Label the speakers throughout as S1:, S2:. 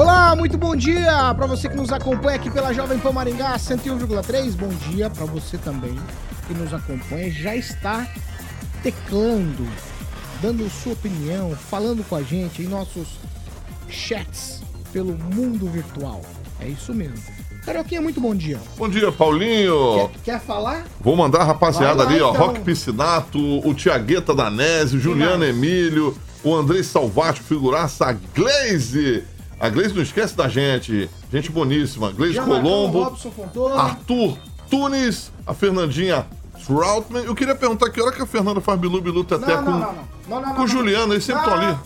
S1: Olá, muito bom dia para você que nos acompanha aqui pela Jovem Pan Maringá 101,3. Bom dia para você também que nos acompanha. Já está teclando, dando sua opinião, falando com a gente em nossos chats pelo mundo virtual. É isso mesmo. Carioquinha, muito bom dia.
S2: Bom dia, Paulinho.
S1: Quer, quer falar?
S2: Vou mandar a rapaziada
S1: lá,
S2: ali, ó.
S1: então.
S2: Rock Piscinato, o Tiagueta Danese, o Juliano? Emílio, o Andrei Salvati, figuraça, a Glaze. A Glaze não esquece da gente. Gente boníssima. Glaze
S1: Já marcou o
S2: Colombo,
S1: Robson.
S2: Arthur Tunes, a Fernandinha Troutman. Eu queria perguntar que hora que a Fernanda faz Bilu Bilu Teté
S1: Não,
S2: com,
S1: não, não, não. Não, não,
S2: com
S1: não,
S2: o Juliano, eles sempre estão
S1: Não.
S2: ali.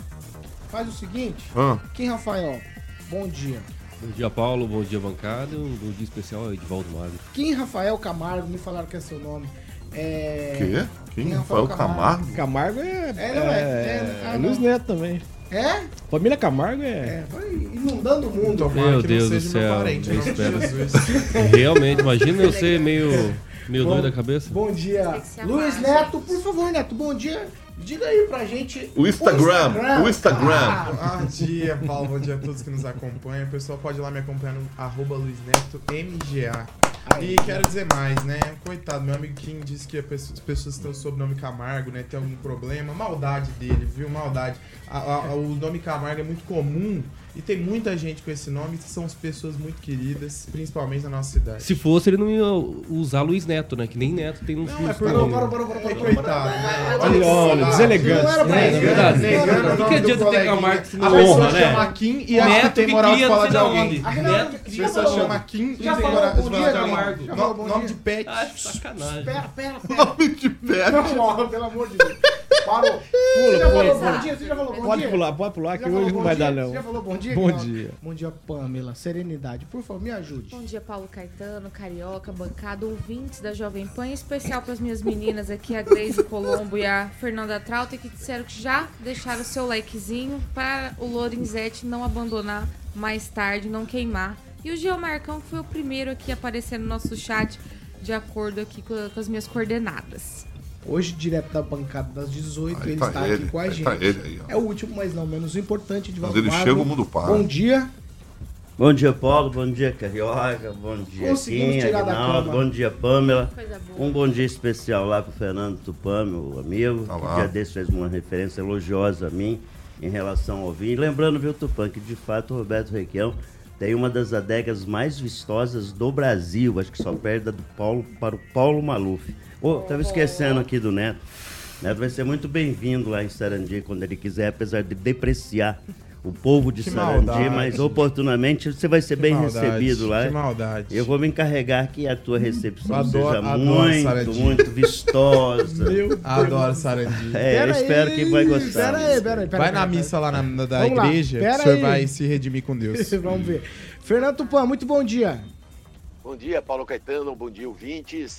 S1: Faz o seguinte.
S2: Ah.
S1: Kim Rafael, bom dia.
S3: Bom dia, Paulo. Bom dia, bancada. Um bom dia especial ao Edvaldo Magro.
S1: Kim Rafael Camargo, me falaram que é seu nome. É...
S2: Quê? Quem?
S1: Kim
S2: Rafael
S1: Rafael
S2: Camargo?
S4: Camargo é.
S1: É, não é? É, ah,
S4: é Luiz. Neto também.
S1: É?
S4: Família Camargo é.
S1: É, vai inundando o mundo.
S3: Meu Deus do céu. eu espero. Realmente, imagina eu ser meio, meio doido da cabeça.
S1: Bom dia. Luiz Neto, por favor, Neto, bom dia. Diga aí pra gente.
S2: O Instagram, o Instagram.
S1: Ah,
S5: Bom dia, Paulo. Bom dia a todos que nos acompanham. O pessoal pode ir lá me acompanhar no arroba Luiz Neto MGA. E quero dizer mais, né? Coitado, meu amigo Kim disse que as pessoas têm o sobrenome Camargo, né? Tem algum problema. Maldade dele, viu? Maldade. A- a- o nome Camargo é muito comum e tem muita gente com esse nome. São as pessoas muito queridas, principalmente na nossa cidade.
S3: Se fosse, ele não ia usar Luiz Neto, né? Que nem Neto tem um
S5: Não,
S3: filho.
S5: é por
S1: parou, parou, parou,
S5: É,
S1: parou.
S5: coitado, né?
S4: Olha, olha, deselegante.
S1: Não era pra
S3: É,
S1: isso.
S3: verdade.
S1: Não
S3: Do
S1: isso.
S3: que adianta ter Camargo se não
S5: A pessoa
S3: honra, né?
S5: chama Kim e acha que
S3: Neto
S5: tem
S3: que
S5: moral de falar
S3: não
S5: de alguém.
S1: não,
S5: A
S3: que
S5: pessoa chama Kim e tem moral de falar de alguém.
S1: Falou bom
S5: No- Nome
S1: dia.
S5: de pet.
S3: Ah, sacanagem.
S1: Pera, pera, pera.
S2: Nome de pé.
S1: Não, pelo amor de Deus. Parou. Você já
S4: pula,
S1: falou
S4: pula.
S1: bom dia? Você já falou bom
S4: Pode
S1: dia?
S4: pular, pode pular, que hoje não vai dar, não.
S1: Você já falou bom dia?
S4: Bom dia.
S1: Bom dia, Pamela. Serenidade. Por favor, me ajude.
S6: Bom dia, Paulo Caetano, Carioca, bancada, ouvintes da Jovem Pan, em especial para as minhas meninas aqui, a Gleise Colombo e a Fernanda Trauta, que disseram que já deixaram o seu likezinho para o Lorenzetti não abandonar mais tarde, não queimar. E o Geomarcão, foi o primeiro aqui a aparecer no nosso chat, de acordo aqui com, com as minhas coordenadas.
S1: Hoje, direto da bancada das 18,
S2: Aí
S1: ele
S2: tá
S1: está
S2: ele,
S1: aqui com a
S2: aí
S1: gente.
S2: tá ele aí.
S1: É o último, mas não menos importante, de
S2: Quando ele chega, o mundo para.
S1: Bom dia.
S7: Bom dia, Paulo. Bom dia, Carioca. Bom dia, Kim, Aguinaldo. Bom dia, Pamela. Um bom dia especial lá pro Fernando Tupã, meu amigo.
S2: Tá
S7: que dia desse fez uma referência elogiosa a mim em relação ao vinho. E lembrando, viu, Tupã, que de fato o Roberto Requião tem uma das adegas mais vistosas do Brasil. Acho que só perde do Paulo para o Paulo Maluf. Ô, tava esquecendo aqui do Neto. Neto vai ser muito bem-vindo lá em Sarandi quando ele quiser, apesar de depreciar o povo de
S5: Que
S7: Sarandi,
S5: maldade.
S7: mas oportunamente você vai ser bem
S5: maldade,
S7: recebido lá.
S5: que maldade.
S7: Eu vou me encarregar que a tua recepção
S5: adoro-
S7: seja
S5: adoro
S7: muito,
S5: Sarandi.
S7: muito vistosa.
S5: Adoro Sarandi.
S7: É, eu
S1: Pera
S7: espero
S1: aí,
S7: que vai gostar.
S1: Pera aí, pera aí. Pera
S5: Vai na missa lá na, na- da
S1: Vamos lá,
S5: igreja, que o senhor
S1: aí.
S5: vai se redimir com Deus.
S1: Vamos ver. Fernando Tupan, muito bom dia.
S8: Bom dia, Paulo Caetano. Bom dia, ouvintes.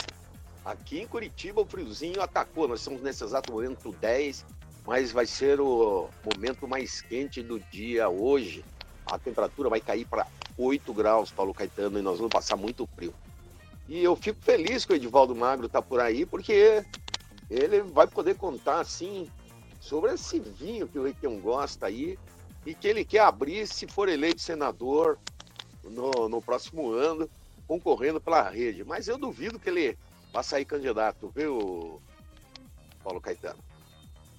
S8: Aqui em Curitiba, o friozinho atacou. Nós estamos nesse exato momento 10, mas vai ser o momento mais quente do dia hoje. A temperatura vai cair para 8 graus, Paulo Caetano, e nós vamos passar muito frio. E eu fico feliz que o Edivaldo Magro está por aí, porque ele vai poder contar, assim, sobre esse vinho que o Requião gosta aí e que ele quer abrir se for eleito senador no, no próximo ano, concorrendo pela rede. Mas eu duvido que ele vá sair candidato, viu, Paulo Caetano?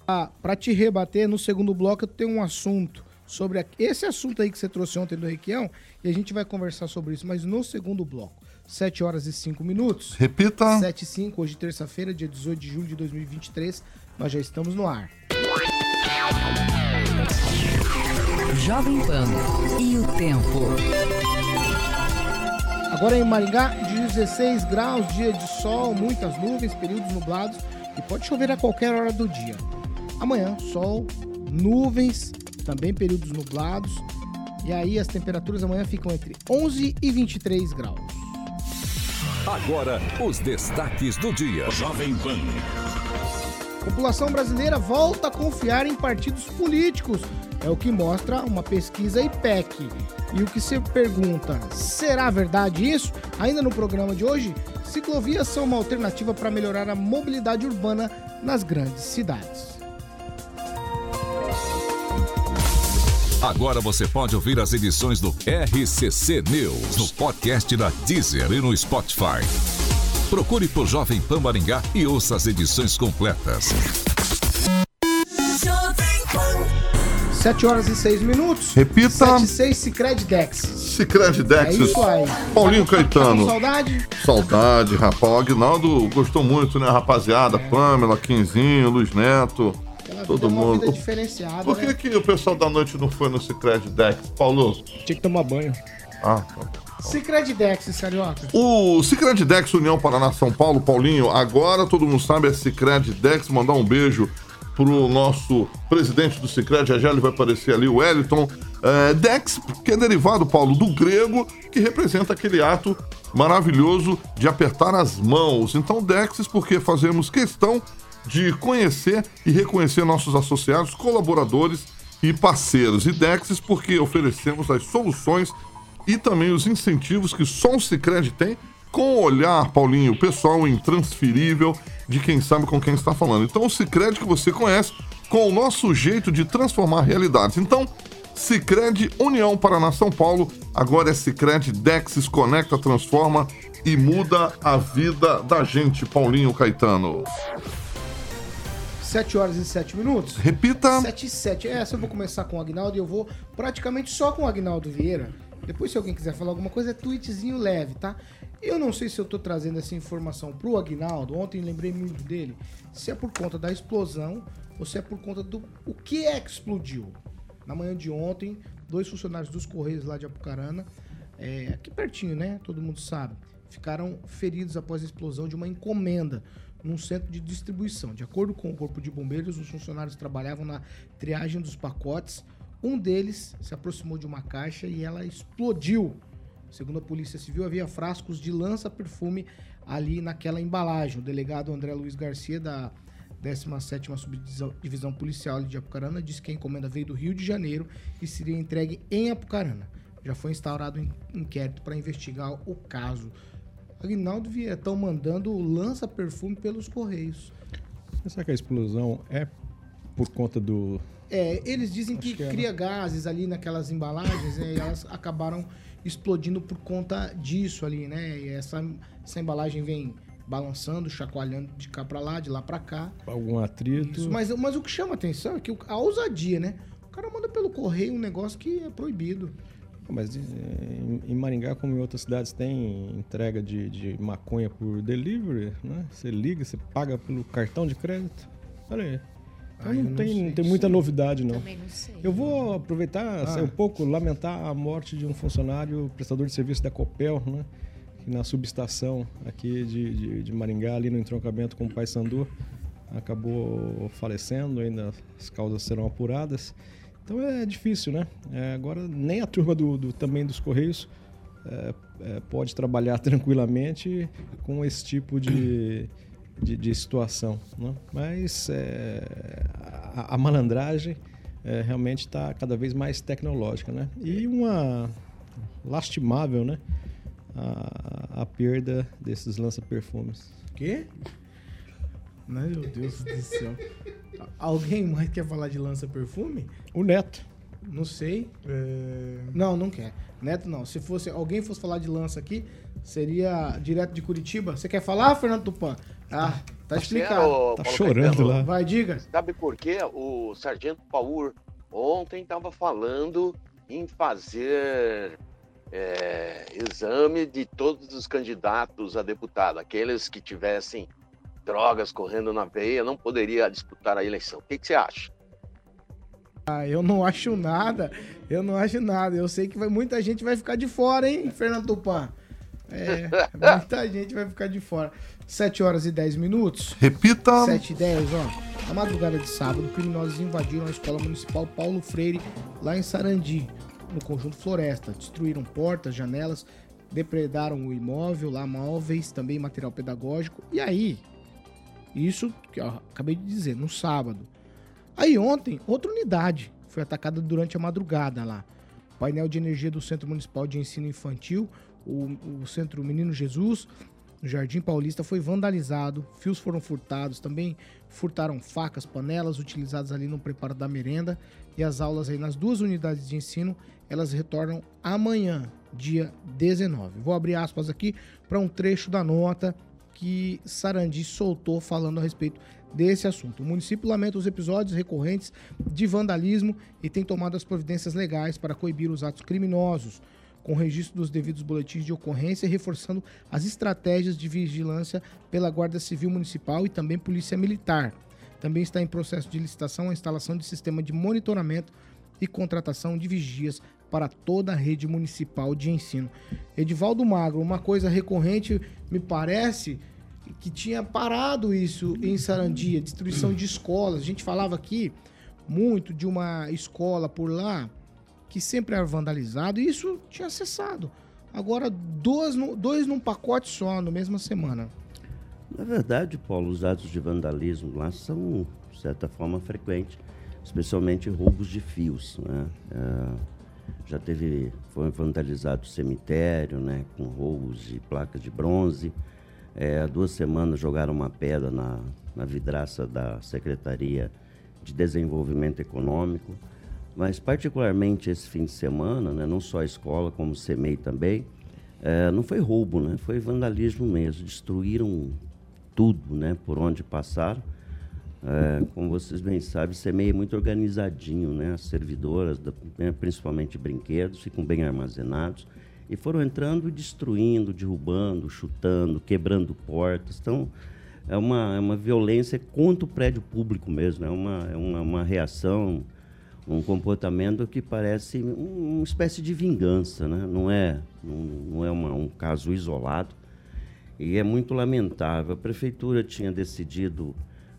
S1: Ah, pra te rebater, no segundo bloco eu tenho um assunto sobre a- esse assunto aí que você trouxe ontem do Requião e a gente vai conversar sobre isso, mas no segundo bloco. 7 horas e 5 minutos.
S2: Repita.
S1: 7 e 5, hoje terça-feira, dia 18 de julho de 2023. Nós já estamos no ar.
S9: Jovem Pan e o tempo.
S1: Agora em Maringá, 16 graus, dia de sol, muitas nuvens, períodos nublados e pode chover a qualquer hora do dia. Amanhã, sol, nuvens também períodos nublados. E aí as temperaturas amanhã ficam entre 11 e 23 graus.
S10: Agora, os destaques do dia. Jovem Pan.
S1: A população brasileira volta a confiar em partidos políticos. É o que mostra uma pesquisa IPEC. E o que se pergunta, será verdade isso? Ainda no programa de hoje, ciclovias são uma alternativa para melhorar a mobilidade urbana nas grandes cidades.
S10: Agora você pode ouvir as edições do RCC News no podcast da Deezer e no Spotify. Procure por Jovem Pan Maringá e ouça as edições completas.
S1: 7 horas e 6 minutos.
S2: Repita.
S1: 7 e 6 Cicred Dex.
S2: Cicred Dex.
S1: É isso aí.
S2: Paulinho
S1: Tá com
S2: Caetano.
S1: saudade?
S2: Saudade, rapaz. O Aguinaldo gostou muito, né, rapaziada? Pamela, Quinzinho, Luiz Neto.
S1: Ela
S2: Todo
S1: uma
S2: mundo.
S1: vida diferenciada,
S2: Por que,
S1: né?
S2: que o pessoal da noite não foi no Cicred Dex? Paulo?
S4: Tinha que tomar banho.
S2: Ah, tá.
S1: Cicred Dex, carioca.
S2: O Cicred Dex União Paraná São Paulo, Paulinho, agora todo mundo sabe é Cicred Dex, mandar um beijo pro nosso presidente do Cicred, já já ele vai aparecer ali, o Wellington. É, Dex, que é derivado, Paulo, do grego, que representa aquele ato maravilhoso de apertar as mãos. Então, Dexes, porque fazemos questão de conhecer e reconhecer nossos associados, colaboradores e parceiros. E Dexes, porque oferecemos as soluções e também os incentivos que só o Cicred tem, com o olhar, Paulinho, pessoal intransferível de quem sabe com quem está falando. Então, o Cicred que você conhece, com o nosso jeito de transformar realidades. Então, Cicred União Paraná São Paulo, agora é Cicred Dexis Conecta, transforma e muda a vida da gente, Paulinho Caetano.
S1: 7 horas e 7 minutos.
S2: Repita.
S1: 7 e 7. Essa eu vou começar com o Agnaldo e eu vou praticamente só com o Agnaldo Vieira. Depois, se alguém quiser falar alguma coisa, é tweetzinho leve, tá? Eu não sei se eu tô trazendo essa informação pro Agnaldo. Ontem lembrei muito dele. Se é por conta da explosão ou se é por conta do o que é que explodiu. Na manhã de ontem, dois funcionários dos Correios lá de Apucarana, é, aqui pertinho, né? Todo mundo sabe, ficaram feridos após a explosão de uma encomenda num centro de distribuição. De acordo com o Corpo de Bombeiros, os funcionários trabalhavam na triagem dos pacotes. Um deles se aproximou de uma caixa e ela explodiu. Segundo a Polícia Civil, havia frascos de lança-perfume ali naquela embalagem. O delegado André Luiz Garcia, da 17ª Subdivisão Divisão Policial de Apucarana, disse que a encomenda veio do Rio de Janeiro e seria entregue em Apucarana. Já foi instaurado um inquérito para investigar o caso. Aguinaldo Vieira estão mandando lança-perfume pelos Correios.
S4: Será que a explosão é por conta do.
S1: É, eles dizem que,
S4: Acho que é,
S1: cria gases ali naquelas embalagens né, e elas acabaram explodindo por conta disso ali, né? E essa, essa embalagem vem balançando, chacoalhando de cá pra lá, de lá pra cá.
S4: Algum atrito?
S1: Isso, mas, mas o que chama atenção é que a ousadia, né? O cara manda pelo correio um negócio que é proibido.
S4: Mas eh, em, Maringá, como em outras cidades, tem entrega de, de maconha por delivery, né? Você liga, você paga pelo cartão de crédito. Olha aí. Então
S1: Ah,
S4: não, tem,
S1: sei
S4: não tem muita
S1: aí.
S4: novidade, não.
S6: Também não sei.
S4: Eu vou aproveitar
S1: Ah.
S4: sair um pouco, lamentar a morte de um funcionário prestador de serviço da Copel, né? Que na subestação aqui de, de, de Maringá, ali no entroncamento com o Paysandu, acabou falecendo, ainda as causas serão apuradas. Então é difícil, né? É, agora nem a turma do, do- também dos Correios é, é, pode trabalhar tranquilamente com esse tipo de, de, de situação. Né? Mas é, a, a malandragem é, realmente está cada vez mais tecnológica. Né? E uma lastimável né? a, a perda desses lança-perfumes.
S1: Quê? Meu Deus do céu. Alguém mais quer falar de lança-perfume?
S4: O Neto.
S1: Não sei.
S5: É,
S1: Não, não quer. Neto não. Se fosse alguém fosse falar de lança aqui, seria direto de Curitiba. Você quer falar, Fernando Tupan? Ah, tá explicado.
S8: Quero,
S4: Tá
S8: Paulo
S4: chorando
S8: Caetano,
S4: lá.
S1: Vai, diga.
S8: Sabe por quê? O Sargento Paur ontem estava falando em fazer é, exame de todos os candidatos a deputado. Aqueles que tivessem drogas correndo na veia não poderia disputar a eleição. O que, que você acha?
S1: Ah, eu não acho nada. Eu não acho nada. Eu sei que vai, muita gente vai ficar de fora, hein, Fernando Tupan? É, muita gente vai ficar de fora. 7 horas e 10 minutos.
S2: Repita.
S1: 7 e 10, ó. Na madrugada de sábado, criminosos invadiram a escola municipal Paulo Freire, lá em Sarandi, no conjunto Floresta. Destruíram portas, janelas, depredaram o imóvel, lá móveis, também material pedagógico. E aí, isso que eu acabei de dizer, no sábado. Aí ontem, outra unidade foi atacada durante a madrugada lá. O painel de energia do Centro Municipal de Ensino Infantil, o, o Centro Menino Jesus, no Jardim Paulista, foi vandalizado, fios foram furtados, também furtaram facas, panelas utilizadas ali no preparo da merenda e as aulas aí nas duas unidades de ensino, elas retornam amanhã, dia 19. Vou abrir aspas aqui para um trecho da nota que Sarandi soltou falando a respeito desse assunto. O município lamenta os episódios recorrentes de vandalismo e tem tomado as providências legais para coibir os atos criminosos, com registro dos devidos boletins de ocorrência e reforçando as estratégias de vigilância pela Guarda Civil Municipal e também Polícia Militar. Também está em processo de licitação a instalação de sistema de monitoramento e contratação de vigias para toda a rede municipal de ensino. Edivaldo Magro, uma coisa recorrente, me parece, que tinha parado isso em Sarandia, destruição de escolas. A gente falava aqui muito de uma escola por lá que sempre era vandalizado e isso tinha cessado. Agora, dois, dois num pacote só, na mesma semana.
S7: Na verdade, Paulo, os atos de vandalismo lá são, de certa forma, frequentes, especialmente roubos de fios. Né? É, já teve, foi vandalizado o cemitério, né, com roubos de placas de bronze. É, há duas semanas jogaram uma pedra na, na vidraça da Secretaria de Desenvolvimento Econômico. Mas, particularmente esse fim de semana, né, não só a escola, como o CEMEI também, é, não foi roubo, né, foi vandalismo mesmo. Destruíram tudo né, por onde passaram. É, como vocês bem sabem, o CEMEI é muito organizadinho, né? As servidoras, né, principalmente brinquedos, ficam bem armazenados e foram entrando destruindo, derrubando, chutando, quebrando portas. Então, é uma, é uma violência contra o prédio público mesmo, é uma, é uma, uma reação, um comportamento que parece uma espécie de vingança, né? não é, não, não é uma, um caso isolado. E é muito lamentável. A prefeitura tinha decidido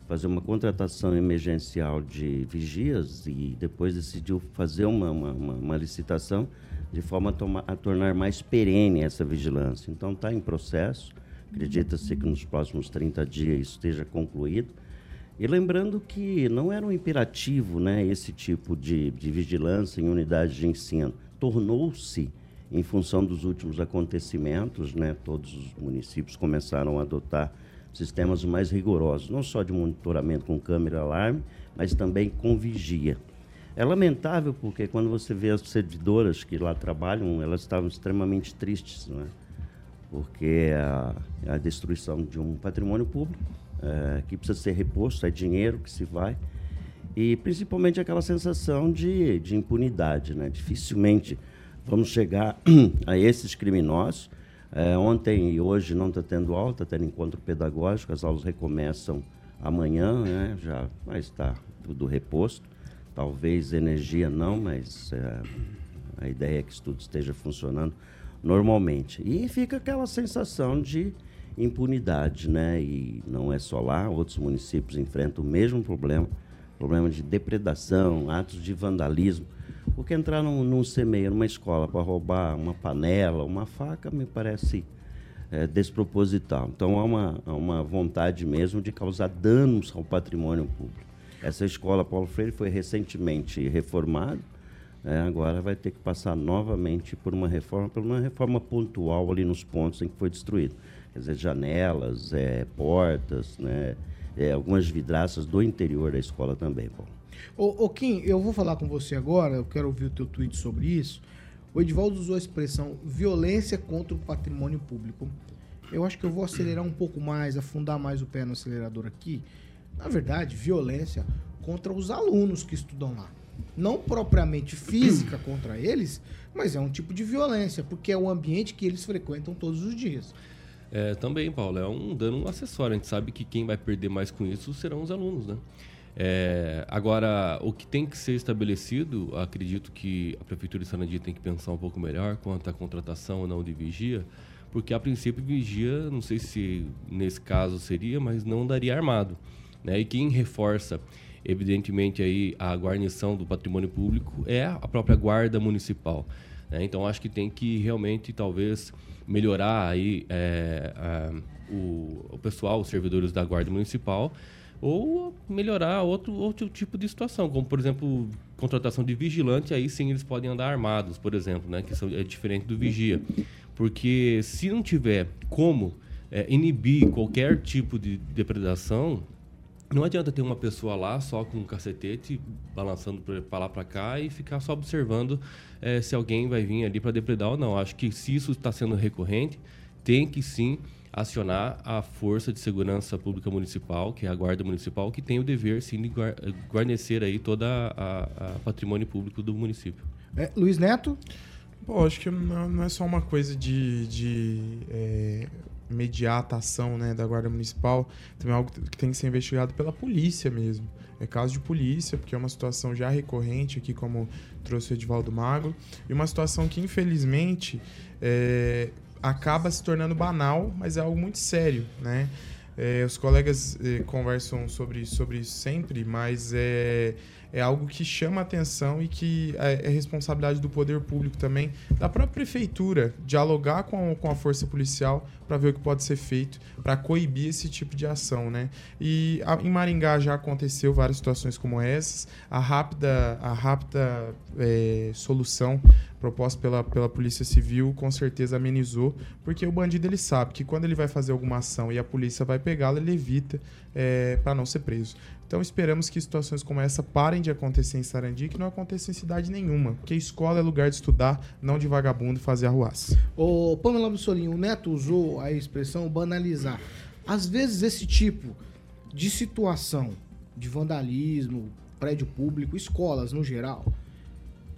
S7: fazer uma contratação emergencial de vigias e depois decidiu fazer uma, uma, uma, uma licitação de forma a, tomar, a tornar mais perene essa vigilância. Então está em processo, acredita-se que nos próximos 30 dias isso esteja concluído. E lembrando que não era um imperativo né, esse tipo de, de vigilância em unidades de ensino. Tornou-se, em função dos últimos acontecimentos, né, todos os municípios começaram a adotar sistemas mais rigorosos, não só de monitoramento com câmera alarme, mas também com vigia. É lamentável porque quando você vê as servidoras que lá trabalham, elas estavam extremamente tristes, não é? porque a, a destruição de um patrimônio público é, que precisa ser reposto, é dinheiro que se vai, e principalmente aquela sensação de, de impunidade. Né? Dificilmente vamos chegar a esses criminosos. É, ontem e hoje não está tendo aula, está tendo encontro pedagógico, as aulas recomeçam amanhã, né? já vai estar tudo reposto. Talvez energia não, mas é, a ideia é que tudo esteja funcionando normalmente. E fica aquela sensação de impunidade, né? E não é só lá, outros municípios enfrentam o mesmo problema, problema de depredação, atos de vandalismo. Porque entrar num, num CMEI, numa escola, para roubar uma panela, uma faca, me parece é, desproposital. Então há uma, há uma vontade mesmo de causar danos ao patrimônio público. Essa escola Paulo Freire foi recentemente reformada, é, agora vai ter que passar novamente por uma reforma, por uma reforma pontual ali nos pontos em que foi destruído. Quer dizer, janelas, é, portas, né, é, algumas vidraças do interior da escola também, Paulo.
S1: Ô, ô, Kim, eu vou falar com você agora, eu quero ouvir o teu tweet sobre isso. O Edvaldo usou a expressão violência contra o patrimônio público. Eu acho que eu vou acelerar um pouco mais, afundar mais o pé no acelerador aqui, na verdade, violência contra os alunos que estudam lá. Não propriamente física contra eles, mas é um tipo de violência, porque é o ambiente que eles frequentam todos os dias.
S3: É, também, Paulo, é um dano acessório. A gente sabe que quem vai perder mais com isso serão os alunos, né? É, agora, o que tem que ser estabelecido, acredito que a Prefeitura de Sanadi tem que pensar um pouco melhor quanto à contratação ou não de vigia, porque a princípio vigia, não sei se nesse caso seria, mas não daria armado. Né? E quem reforça, evidentemente, aí a guarnição do patrimônio público é a própria guarda municipal. Né? Então, acho que tem que realmente, talvez, melhorar aí é, a, o, o pessoal, os servidores da guarda municipal, ou melhorar outro, outro tipo de situação, como por exemplo contratação de vigilante, aí sim eles podem andar armados, por exemplo, né, que são, é diferente do vigia, porque se não tiver como é, inibir qualquer tipo de depredação, não adianta ter uma pessoa lá só com um cacetete balançando para lá para cá e ficar só observando é, se alguém vai vir ali para depredar ou não. Acho que se isso está sendo recorrente, tem que sim acionar a Força de Segurança Pública Municipal, que é a Guarda Municipal, que tem o dever, sim, de guarnecer aí toda a, a patrimônio público do município.
S1: É, Luiz Neto?
S5: Pô, acho que não, não é só uma coisa de, de é, imediata ação né, da Guarda Municipal, também é algo que tem que ser investigado pela polícia mesmo. É caso de polícia, porque é uma situação já recorrente aqui, como trouxe o Edivaldo Magro, e uma situação que, infelizmente, é, acaba se tornando banal, mas é algo muito sério, né? É, os colegas é, conversam sobre, sobre isso sempre, mas é, é algo que chama atenção e que é, é, responsabilidade do poder público também, da própria prefeitura, dialogar com, com a força policial para ver o que pode ser feito para coibir esse tipo de ação, né? E a, em Maringá já aconteceu várias situações como essas. A rápida, a rápida é, solução proposta pela, pela Polícia Civil com certeza amenizou, porque o bandido ele sabe que quando ele vai fazer alguma ação e a polícia vai pegá-lo, ele evita é, para não ser preso. Então esperamos que situações como essa parem de acontecer em Sarandi que não aconteça em cidade nenhuma, porque escola é lugar de estudar, não de vagabundo fazer arruaça.
S1: O Pamela Mussolini, o Neto usou a expressão banalizar. Às vezes esse tipo de situação de vandalismo, prédio público, escolas no geral,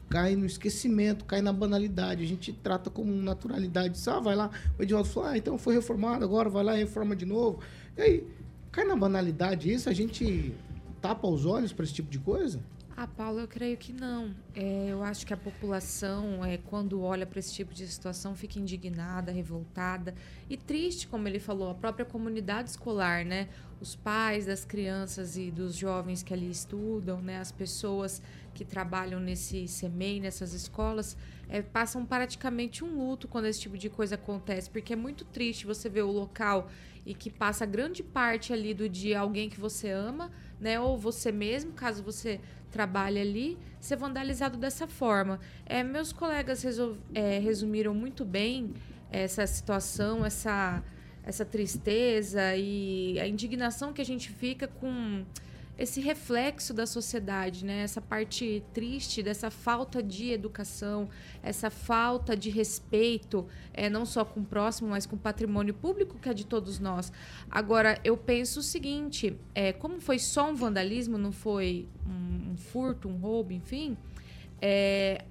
S1: cai no esquecimento, cai na banalidade. A gente trata como naturalidade. Ah, vai lá, o Edivaldo falou, ah, então foi reformado, agora vai lá e reforma de novo. E aí, Cai na banalidade isso? A gente tapa os olhos para esse tipo de coisa?
S6: Ah, Paulo, eu creio que não. É, eu acho que a população, é, quando olha para esse tipo de situação, fica indignada, revoltada e triste, como ele falou, a própria comunidade escolar, né? Os pais das crianças e dos jovens que ali estudam, né? As pessoas que trabalham nesse CEMEI, nessas escolas, é, passam praticamente um luto quando esse tipo de coisa acontece, porque é muito triste você ver o local e que passa grande parte ali do dia alguém que você ama, né? Ou você mesmo, caso você trabalhe ali, ser vandalizado dessa forma. É, meus colegas é, resumiram muito bem essa situação, essa, essa tristeza e a indignação que a gente fica com esse reflexo da sociedade, né? Essa parte triste dessa falta de educação, essa falta de respeito, é, não só com o próximo, mas com o patrimônio público que é de todos nós. Agora, eu penso o seguinte: é, como foi só um vandalismo, não foi um, um furto, um roubo, enfim, é,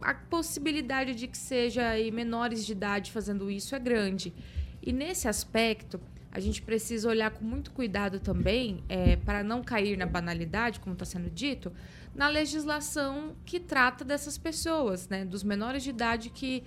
S6: a possibilidade de que seja aí menores de idade fazendo isso é grande. E nesse aspecto, a gente precisa olhar com muito cuidado também, é, para não cair na banalidade, como está sendo dito, na legislação que trata dessas pessoas, né, dos menores de idade que,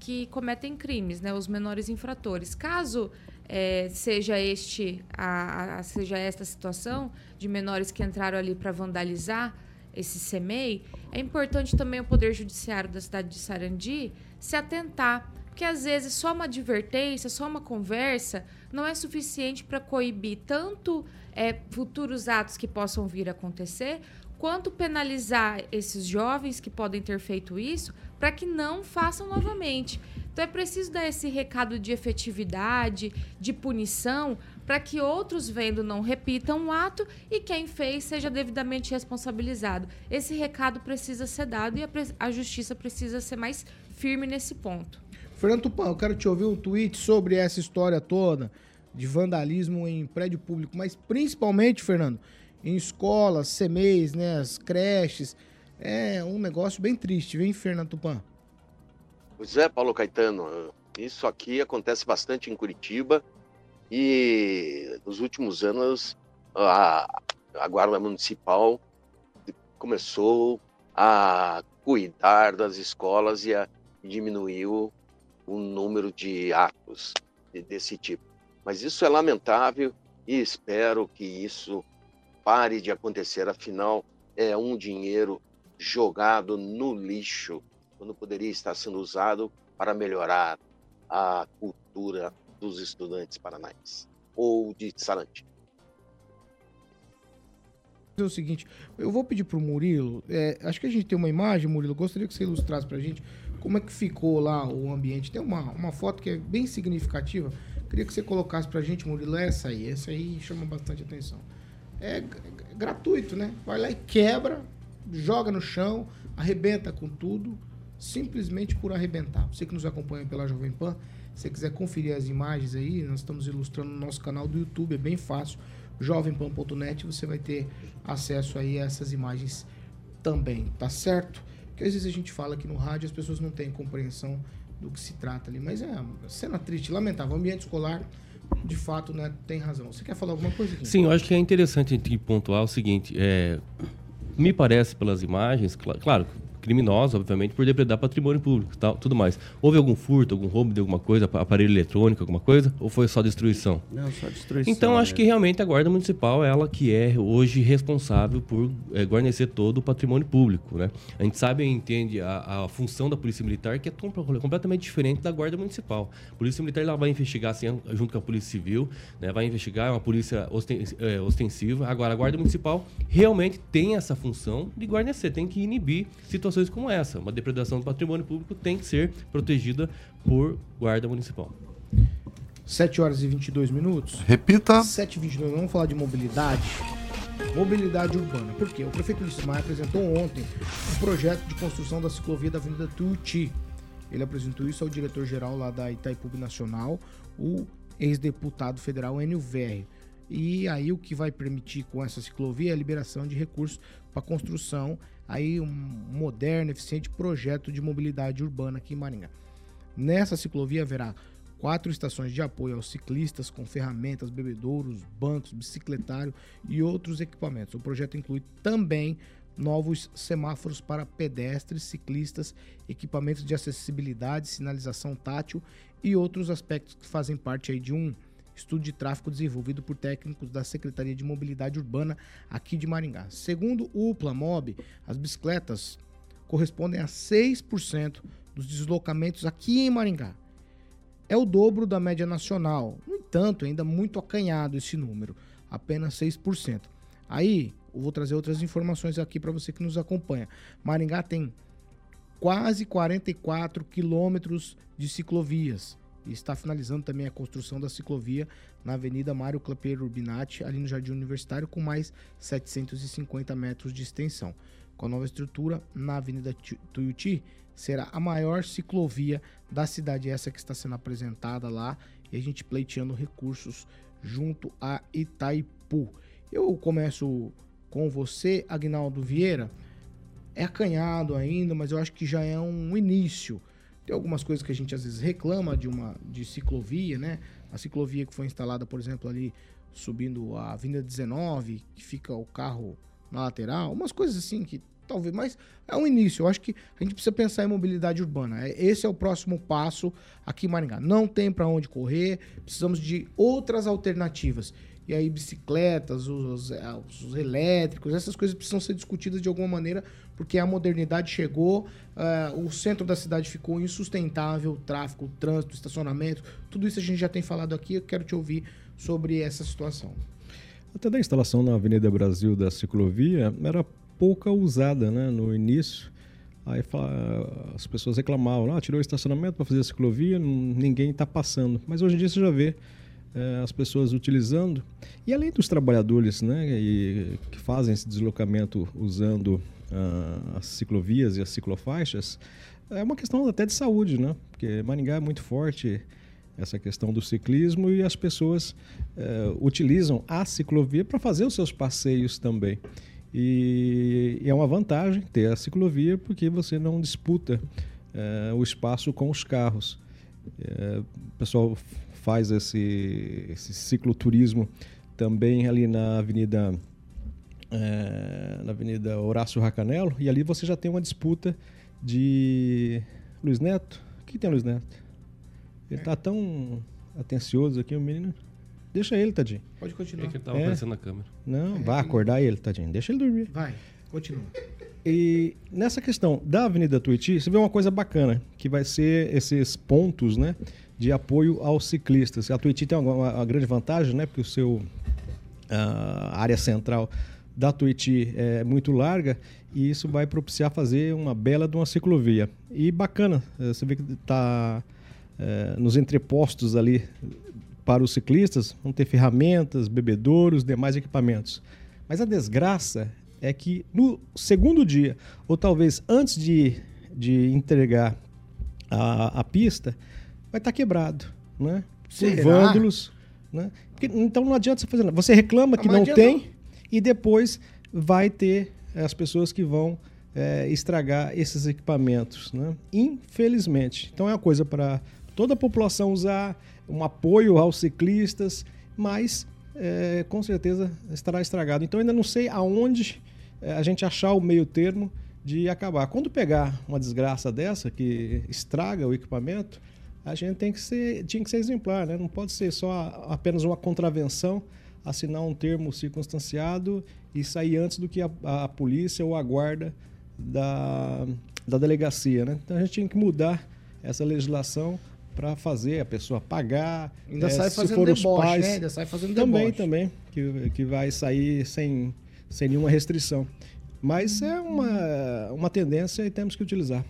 S6: que cometem crimes, né, os menores infratores. Caso é, seja este a, a, seja esta situação de menores que entraram ali para vandalizar esse CEMEI, é importante também o Poder Judiciário da cidade de Sarandi se atentar porque às vezes só uma advertência, só uma conversa não é suficiente para coibir tanto é, futuros atos que possam vir a acontecer, quanto penalizar esses jovens que podem ter feito isso para que não façam novamente. Então é preciso dar esse recado de efetividade, de punição, para que outros vendo não repitam o ato e quem fez seja devidamente responsabilizado. Esse recado precisa ser dado e a, a justiça precisa ser mais firme nesse ponto.
S1: Fernando Tupan, eu quero te ouvir um tweet sobre essa história toda de vandalismo em prédio público, mas principalmente, Fernando, em escolas, CMEs, né, as creches. É um negócio bem triste, vem, Fernando Tupan?
S8: Pois é, Paulo Caetano. Isso aqui acontece bastante em Curitiba e nos últimos anos a, a Guarda Municipal começou a cuidar das escolas e a diminuiu o número de atos desse tipo. Mas isso é lamentável e espero que isso pare de acontecer. Afinal, é um dinheiro jogado no lixo, quando poderia estar sendo usado para melhorar a cultura dos estudantes paranaenses ou de Sarandi.
S1: É o seguinte, eu vou pedir pro Murilo, é, acho que a gente tem uma imagem, Murilo, gostaria que você ilustrasse pra gente como é que ficou lá o ambiente. Tem uma, uma foto que é bem significativa, queria que você colocasse pra gente, Murilo, essa aí, essa aí chama bastante atenção. É, gratuito, né? Vai lá e quebra, joga no chão, arrebenta com tudo, simplesmente por arrebentar. Você que nos acompanha pela Jovem Pan, se você quiser conferir as imagens aí, nós estamos ilustrando no nosso canal do YouTube, é bem fácil, jovempan.net, você vai ter acesso aí a essas imagens também, tá certo? Porque às vezes a gente fala aqui no rádio, as pessoas não têm compreensão do que se trata ali, mas é uma cena triste, lamentável, o ambiente escolar, de fato, né, tem razão. Você quer falar alguma coisa aqui?
S3: Sim, eu acho que é interessante a gente pontuar o seguinte: é, me parece pelas imagens, cla- claro, criminosa, obviamente, por depredar patrimônio público e tal, tudo mais. Houve algum furto, algum roubo de alguma coisa, ap- aparelho eletrônico, alguma coisa? Ou foi só destruição?
S7: Não, só destruição.
S3: Então, acho
S7: né?
S3: que realmente a Guarda Municipal é ela que é hoje responsável por eh, guarnecer todo o patrimônio público. Né? A gente sabe e entende a, a função da Polícia Militar, que é completamente diferente da Guarda Municipal. A Polícia Militar ela vai investigar assim, junto com a Polícia Civil, né? vai investigar, é uma polícia eh, ostensiva. Agora, a Guarda Municipal realmente tem essa função de guarnecer, tem que inibir situações como essa. Uma depredação do patrimônio público tem que ser protegida por Guarda Municipal.
S1: 7 horas e 22 minutos.
S2: Repita.
S1: 7 e 22, vamos falar de mobilidade. Mobilidade urbana. Por quê? O prefeito Maia apresentou ontem um projeto de construção da ciclovia da Avenida Tuiuti. Ele apresentou isso ao diretor-geral lá da Itaipu Nacional, o ex-deputado federal Enio Verri. E aí o que vai permitir com essa ciclovia é a liberação de recursos para construção aí um moderno, eficiente projeto de mobilidade urbana aqui em Maringá. Nessa ciclovia haverá quatro estações de apoio aos ciclistas com ferramentas, bebedouros, bancos, bicicletário e outros equipamentos. O projeto inclui também novos semáforos para pedestres, ciclistas, equipamentos de acessibilidade, sinalização tátil e outros aspectos que fazem parte aí de um estudo de tráfego desenvolvido por técnicos da Secretaria de Mobilidade Urbana aqui de Maringá. Segundo o Plamob, as bicicletas correspondem a 6% dos deslocamentos aqui em Maringá. É o dobro da média nacional. No entanto, ainda muito acanhado esse número, apenas 6%. Aí, eu vou trazer outras informações aqui para você que nos acompanha. Maringá tem quase 44 quilômetros de ciclovias e está finalizando também a construção da ciclovia na Avenida Mário Clapeiro Urbinati, ali no Jardim Universitário, com mais 750 metros de extensão. Com a nova estrutura, na Avenida Tu- Tuiuti, será a maior ciclovia da cidade, essa que está sendo apresentada lá, e a gente pleiteando recursos junto a Itaipu. Eu começo com você, Agnaldo Vieira. É acanhado ainda, mas eu acho que já é um início. Tem algumas coisas que a gente às vezes reclama de uma de ciclovia, né? A ciclovia que foi instalada, por exemplo, ali subindo a Avenida 19, que fica o carro na lateral, umas coisas assim que talvez, mas é um início. Eu acho que a gente precisa pensar em mobilidade urbana. É- Esse é o próximo passo aqui em Maringá. Não tem para onde correr, precisamos de outras alternativas. E aí, bicicletas, os, eh, os elétricos, essas coisas precisam ser discutidas de alguma maneira, porque a modernidade chegou, eh, o centro da cidade ficou insustentável, tráfego, trânsito, estacionamento, tudo isso a gente já tem falado aqui. Eu quero te ouvir sobre essa situação.
S4: Até da instalação na Avenida Brasil da ciclovia era pouca usada né, no início. Aí as pessoas reclamavam, ah, tirou o estacionamento para fazer a ciclovia, ninguém está passando. Mas hoje em dia você já vê eh, as pessoas utilizando. E além dos trabalhadores né, e- que fazem esse deslocamento usando ah, as ciclovias e as ciclofaixas, é uma questão até de saúde, né? Porque Maringá é muito forte essa questão do ciclismo e as pessoas eh, utilizam a ciclovia para fazer os seus passeios também. E, e é uma vantagem ter a ciclovia porque você não disputa eh, o espaço com os carros. Pessoal faz esse, esse cicloturismo também ali na Avenida eh, na Avenida Horácio Racanelo e ali você já tem uma disputa de Luiz Neto. O que tem Luiz Neto? Ele tá tão atencioso aqui, o menino. Deixa ele, tadinho.
S1: Pode
S3: É
S1: continuar.
S3: que ele tava
S4: É.
S3: aparecendo na câmera.
S4: Não, vai acordar ele, tadinho. Deixa ele dormir.
S1: Vai, continua.
S4: E nessa questão da Avenida Tuiuti, você vê uma coisa bacana, que vai ser esses pontos, né, de apoio aos ciclistas. A Tuiuti tem uma, uma- grande vantagem, né, porque o seu a área central da Tuiuti é muito larga e isso vai propiciar fazer uma bela de uma ciclovia. E bacana, eh, você vê que está nos entrepostos ali para os ciclistas, vão ter ferramentas, bebedouros, demais equipamentos. Mas a desgraça é que no segundo dia, ou talvez antes de, de entregar a, a pista, vai estar quebrado, né? Por
S1: Será?
S4: vândalos, né? Porque, então não adianta você fazer nada. Você reclama
S1: Ah,
S4: que não
S1: adianta-
S4: tem e depois vai ter as pessoas que vão eh, estragar esses equipamentos, né? Infelizmente. Então é uma coisa para toda a população usar, um apoio aos ciclistas, mas eh, com certeza estará estragado. Então ainda não sei aonde eh, a gente achar o meio termo de acabar. Quando pegar uma desgraça dessa que estraga o equipamento, a gente tem que ser, tinha que ser exemplar, né? Não pode ser só apenas uma contravenção, assinar um termo circunstanciado e sair antes do que a, a polícia ou a guarda da, da delegacia, né? Então a gente tinha que mudar essa legislação para fazer a pessoa pagar.
S1: Ainda
S4: eh,
S1: sai
S4: se
S1: fazendo deboche,
S4: pais,
S1: né? Ainda sai fazendo
S4: também,
S1: deboche.
S4: também, que, que vai sair sem, sem nenhuma restrição. Mas é uma, uma tendência e temos que utilizar.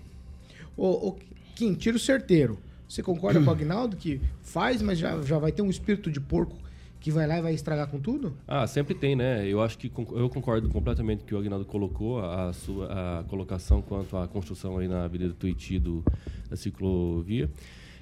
S1: Ô, ô, Kim, tiro certeiro. Você concorda com o Agnaldo que faz, mas já, já vai ter um espírito de porco que vai lá e vai estragar com tudo?
S3: Ah, sempre tem, né? Eu acho que eu concordo completamente que o Agnaldo colocou a sua a colocação quanto à construção aí na Avenida Tuiuti do, da ciclovia,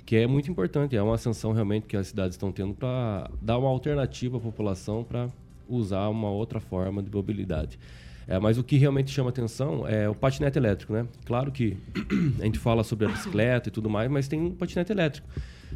S3: que é muito importante. É uma ascensão realmente que as cidades estão tendo para dar uma alternativa à população para usar uma outra forma de mobilidade. É, mas o que realmente chama atenção é o patinete elétrico, né? Claro que a gente fala sobre a bicicleta e tudo mais, mas tem um patinete elétrico.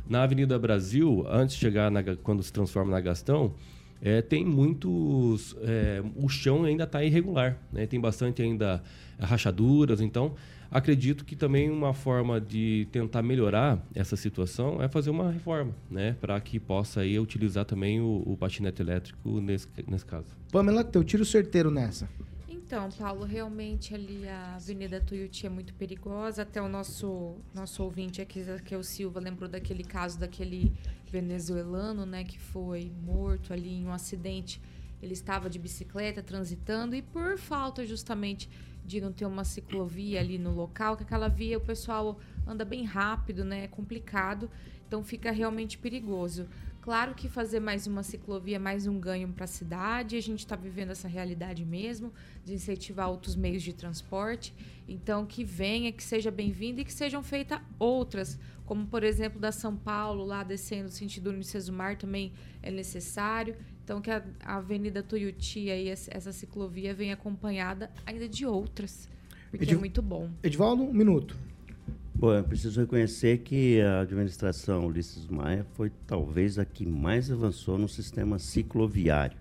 S3: Na Avenida Brasil, antes de chegar na, quando se transforma na Gastão, é, tem muitos. é, o chão ainda está irregular, né? tem bastante ainda rachaduras. Então, acredito que também uma forma de tentar melhorar essa situação é fazer uma reforma, né? para que possa aí utilizar também o, o patinete elétrico nesse, nesse caso.
S1: Pamela, teu tiro certeiro nessa.
S6: Então, Paulo, realmente ali a Avenida Tuiuti é muito perigosa. Até o nosso, nosso ouvinte aqui, o Silva, lembrou daquele caso daquele venezuelano, né, que foi morto ali em um acidente. Ele estava de bicicleta transitando e por falta justamente de não ter uma ciclovia ali no local, que aquela via o pessoal anda bem rápido, né, é complicado, então fica realmente perigoso. Claro que fazer mais uma ciclovia é mais um ganho para a cidade. A gente está vivendo essa realidade mesmo, de incentivar outros meios de transporte. Então, que venha, que seja bem-vindo e que sejam feitas outras, como por exemplo da São Paulo, lá descendo sentido Unicesumar, também é necessário. Então, que a, a Avenida Tuiuti, aí, essa ciclovia, venha acompanhada ainda de outras, porque é muito bom.
S1: Edivaldo, um minuto.
S7: Bom, eu preciso reconhecer que a administração Ulisses Maia foi talvez a que mais avançou no sistema cicloviário.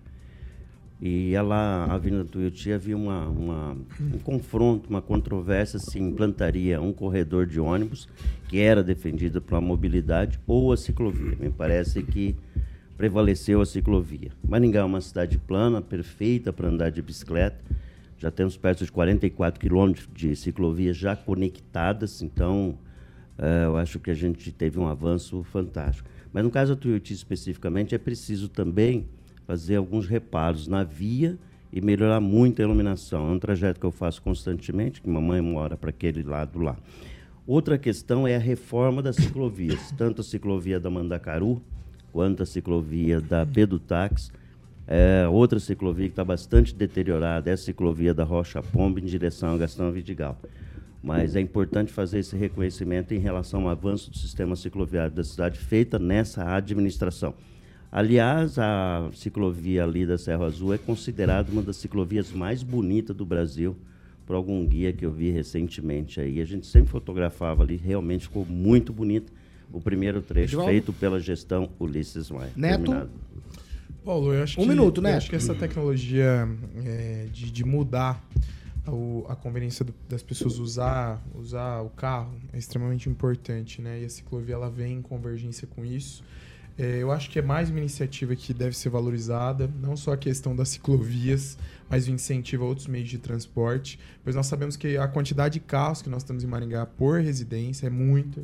S7: E ela, a Avenida Tuiuti, havia uma, uma, um confronto, uma controvérsia se implantaria um corredor de ônibus que era defendido pela mobilidade ou a ciclovia. Me parece que prevaleceu a ciclovia. Maringá é uma cidade plana, perfeita para andar de bicicleta. Já temos perto de 44 quilômetros de ciclovias já conectadas, então eh, eu acho que a gente teve um avanço fantástico. Mas no caso da Tuiuti especificamente, é preciso também fazer alguns reparos na via e melhorar muito a iluminação. É um trajeto que eu faço constantemente, que mamãe mora para aquele lado lá. Outra questão é a reforma das ciclovias, tanto a ciclovia da Mandacaru quanto a ciclovia da Pedutax. É, outra ciclovia que está bastante deteriorada é a ciclovia da Rocha Pomba em direção a Gastão Vidigal. Mas é importante fazer esse reconhecimento em relação ao avanço do sistema cicloviário da cidade feita nessa administração. Aliás, a ciclovia ali da Serra Azul é considerada uma das ciclovias mais bonitas do Brasil, por algum guia que eu vi recentemente aí. A gente sempre fotografava ali, realmente ficou muito bonito o primeiro trecho
S1: Edivaldo?
S7: feito pela gestão Ulisses Maia.
S1: Neto?
S7: Terminado.
S5: Paulo, eu acho
S1: Um
S5: que,
S1: minuto,
S5: eu
S1: né?
S5: acho que essa tecnologia é, de, de mudar o- a conveniência do- das pessoas usar, usar o carro é extremamente importante, né? E a ciclovia ela vem em convergência com isso. É, eu acho que é mais uma iniciativa que deve ser valorizada, não só a questão das ciclovias, mas o incentivo a outros meios de transporte, pois nós sabemos que a quantidade de carros que nós temos em Maringá por residência é muita.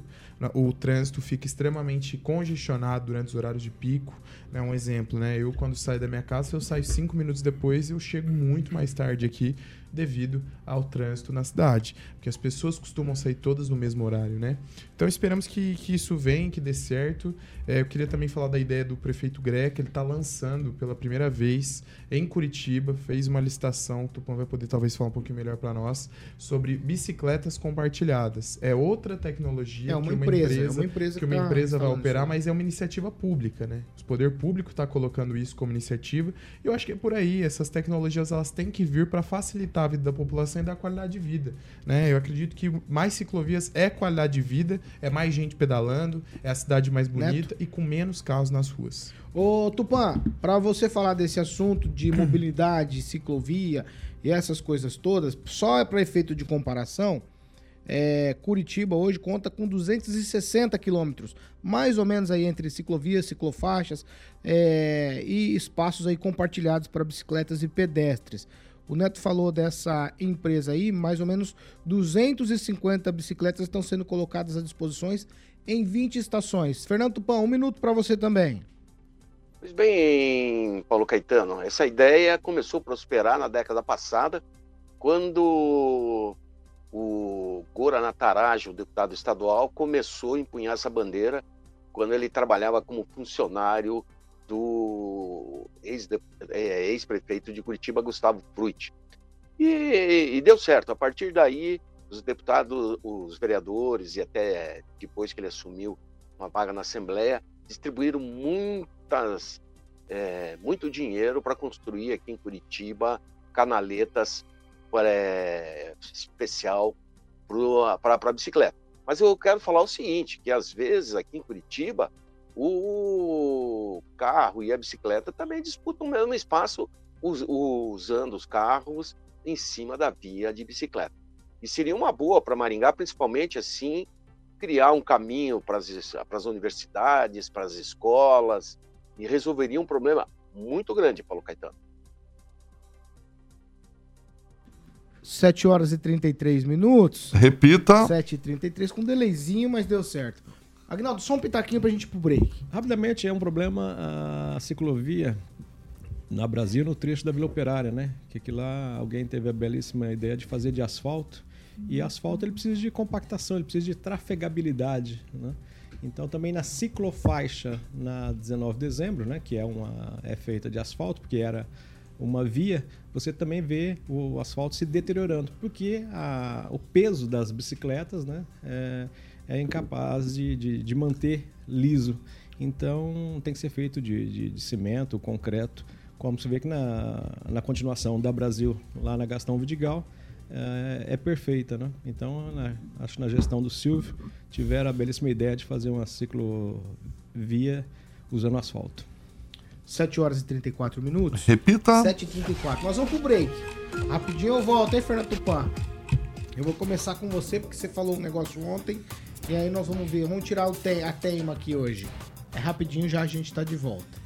S5: O trânsito fica extremamente congestionado durante os horários de pico. Né? Um exemplo, né? Eu, quando saio da minha casa, eu saio cinco minutos depois, eu chego muito mais tarde aqui devido ao trânsito na cidade. Porque as pessoas costumam sair todas no mesmo horário, né? Então esperamos que, que isso venha, que dê certo. É, eu queria também falar da ideia do prefeito Greca, ele está lançando pela primeira vez em Curitiba, fez uma licitação, o Tupã vai poder talvez falar um pouquinho melhor para nós, sobre bicicletas compartilhadas. É outra tecnologia
S1: É uma
S5: que uma
S1: empresa,
S5: empresa,
S1: é uma empresa
S5: que
S1: que
S5: uma
S1: tá
S5: empresa vai operar, mas é uma iniciativa pública, né? O poder público está colocando isso como iniciativa. E eu acho que é por aí, essas tecnologias elas têm que vir para facilitar a vida da população e dar qualidade de vida, né? Eu acredito que mais ciclovias é qualidade de vida, é mais gente pedalando, é a cidade mais bonita e com menos carros nas ruas.
S1: Ô, Tupã, para você falar desse assunto de mobilidade, ciclovia e essas coisas todas, só é para efeito de comparação, é, Curitiba hoje conta com 260 quilômetros, mais ou menos aí entre ciclovias, ciclofaixas é, e espaços aí compartilhados para bicicletas e pedestres. O Neto falou dessa empresa aí, mais ou menos 250 bicicletas estão sendo colocadas à disposição em 20 estações. Fernando Tupã, um minuto para você também.
S8: Pois bem, Paulo Caetano, essa ideia começou a prosperar na década passada, quando o Gora Natarajo, o deputado estadual, começou a empunhar essa bandeira quando ele trabalhava como funcionário do é, ex-prefeito de Curitiba, Gustavo Fruit. E, e deu certo. A partir daí, os deputados, os vereadores e até depois que ele assumiu uma vaga na Assembleia, distribuíram muitas, é, muito dinheiro para construir aqui em Curitiba canaletas é, especial para a bicicleta. Mas eu quero falar o seguinte, que às vezes aqui em Curitiba o carro e a bicicleta também disputam o mesmo espaço us- usando os carros em cima da via de bicicleta. E seria uma boa para Maringá, principalmente assim, criar um caminho para as universidades, para as escolas, e resolveria um problema muito grande, Paulo Caetano.
S1: 7 horas e 33 minutos.
S2: Repita.
S1: 7 e 33 com um delayzinho, mas deu certo. Agnaldo, só um pitaquinho pra gente ir pro break.
S4: Rapidamente, é um problema a ciclovia na Brasil, no trecho da Vila Operária, né? Que, que lá alguém teve a belíssima ideia de fazer de asfalto. E asfalto ele precisa de compactação, ele precisa de trafegabilidade, né? Então também na ciclofaixa na 19 de dezembro, né, que é uma é feita de asfalto, porque era uma via, você também vê o asfalto se deteriorando, porque a, o peso das bicicletas, né, é, é incapaz de, de, de manter liso. Então tem que ser feito de, de, de cimento, concreto, como você vê que na, na continuação da Brasil, lá na Gastão Vidigal, é, é perfeita, né? Então, na- acho que na gestão do Silvio tiveram a belíssima ideia de fazer uma ciclovia usando asfalto.
S1: 7 horas e 34 minutos.
S2: Repita.
S1: 7 e 34 Nós vamos pro break. Rapidinho eu volto, hein, Fernando Tupã? Eu vou começar com você, porque você falou um negócio ontem. E aí nós vamos ver. Vamos tirar o te a tema aqui hoje. É rapidinho, já a gente tá de volta.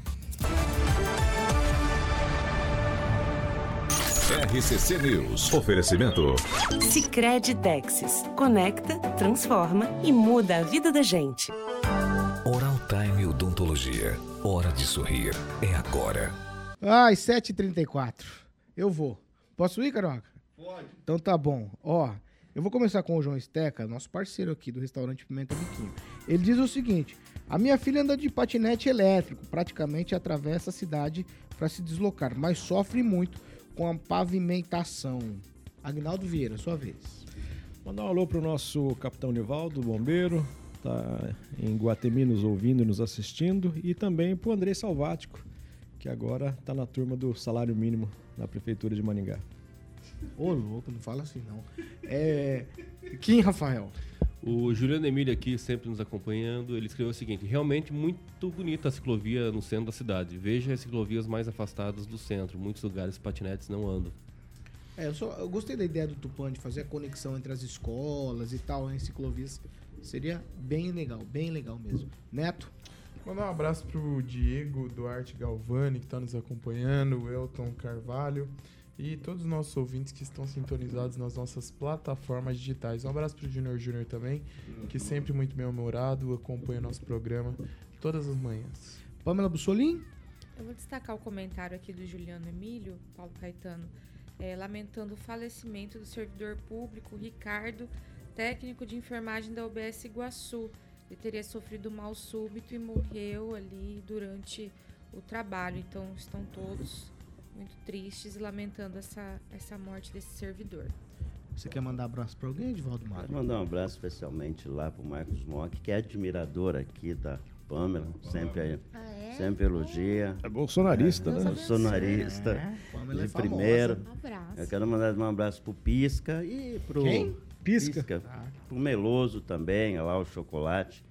S10: RCC News. Oferecimento.
S11: Sicredi Texas. Conecta, transforma e muda a vida da gente.
S10: Oral Time Odontologia. Hora de sorrir. É agora.
S1: Ai, 7h34. Eu vou. Posso ir, Carioca? Pode. Então tá bom. Ó, eu vou começar com o João Esteca, nosso parceiro aqui do restaurante Pimenta Biquinho. Ele diz o seguinte: a minha filha anda de patinete elétrico, praticamente atravessa a cidade para se deslocar, mas sofre muito com a pavimentação. Agnaldo Vieira, sua vez.
S4: Mandar um alô pro nosso capitão Nivaldo, bombeiro, tá em Guatemi nos ouvindo e nos assistindo, e também pro Andrei Salvático, que agora tá na turma do salário mínimo na prefeitura de Maningá.
S1: Ô, louco, não fala assim não. É. Quem, Rafael?
S3: O Juliano Emílio aqui, sempre nos acompanhando, ele escreveu o seguinte: realmente muito bonita a ciclovia no centro da cidade. Veja as ciclovias mais afastadas do centro. Muitos lugares patinetes não andam.
S1: É, eu, só, eu gostei da ideia do Tupã de fazer a conexão entre as escolas e tal, em ciclovias. Seria bem legal, bem legal mesmo. Neto?
S5: Mandar um abraço pro Diego Duarte Galvani, que está nos acompanhando, o Elton Carvalho e todos os nossos ouvintes que estão sintonizados nas nossas plataformas digitais. Um abraço pro Junior Júnior também, que sempre muito bem-humorado, acompanha nosso programa todas as manhãs.
S1: Pamela Bussolim?
S6: Eu vou destacar o comentário aqui do Juliano Emílio, Paulo Caetano, é, lamentando o falecimento do servidor público Ricardo, técnico de enfermagem da UBS Iguaçu. Ele teria sofrido mal súbito e morreu ali durante o trabalho. Então, estão todos muito tristes e lamentando essa, essa morte desse servidor.
S1: Você quer mandar abraço para alguém, Edvaldo Mário?
S7: Quero mandar um abraço especialmente lá pro Marcos Mock, que é admirador aqui da Pamela, sempre,
S6: Ah, é?
S7: sempre elogia.
S4: É bolsonarista, né?
S7: Bolsonarista
S1: É, Pamela é
S7: de primeiro.
S6: Um.
S7: Eu quero mandar um abraço pro Pisca e pro.
S1: Quem?
S4: Pisca.
S7: Pro Meloso também, olha lá o chocolate.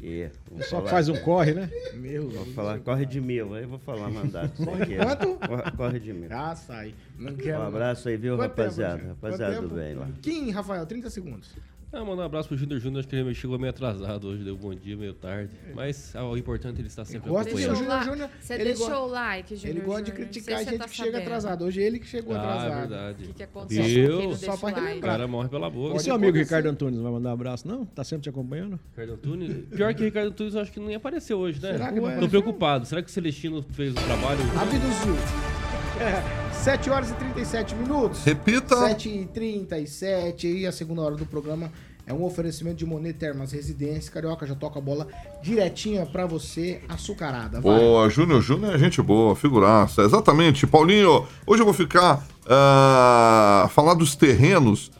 S7: Que, vou
S4: Só
S7: falar-
S4: faz um corre, né?
S1: Meu
S7: Vou
S1: Deus.
S7: falar, corre de mil, aí eu vou falar mandato. isso
S1: Corre
S7: aqui,
S1: quanto?
S7: Corre, corre de mil.
S1: Ah, sai. Não
S7: Um
S1: quero.
S7: abraço aí, viu,
S1: Quanto tempo,
S7: rapaziada?
S1: Júnior?
S7: rapaziada
S1: Quanto
S7: do
S1: tempo?
S7: bem lá.
S1: Kim, Rafael, 30 segundos.
S3: Ah, mandar um abraço pro Júnior Júnior, acho que ele chegou meio atrasado hoje, deu bom dia, meio tarde. Mas ah, o importante é ele estar sempre
S1: gosta
S6: Deixou
S3: acompanhando.
S1: Júnior
S6: o
S1: Júnior,
S6: like. Você
S1: ele
S6: deixou
S1: gosta-
S6: o like, Júnior
S1: Ele gosta de criticar a gente
S6: tá
S1: que chega
S6: sabendo.
S1: atrasado. Hoje ele que chegou
S3: Ah, é
S1: atrasado.
S3: verdade.
S6: O que, que aconteceu? Não
S1: Só
S6: deixa
S1: pode
S6: o like?
S3: O
S1: lembrar.
S3: cara morre pela boca.
S4: E seu amigo
S1: acontecer.
S4: Ricardo Antunes não vai mandar um abraço, não? Tá sempre te acompanhando?
S3: Ricardo Antunes. Pior que Ricardo Antunes, eu acho que nem apareceu hoje, né?
S1: Será que não
S3: Tô preocupado. Será que o Celestino fez o trabalho?
S1: Abduziu. É, 7 horas e 37 minutos.
S2: Repita.
S1: 7 e 37 e a segunda hora do programa é um oferecimento de Monet Termas Residência. Carioca já toca a bola direitinha pra você, açucarada. Vai.
S2: Boa, Júnior Júnior é gente boa, figuraça. Exatamente. Paulinho, hoje eu vou ficar ah, falar dos terrenos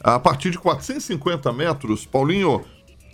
S2: a partir de 450 metros, Paulinho,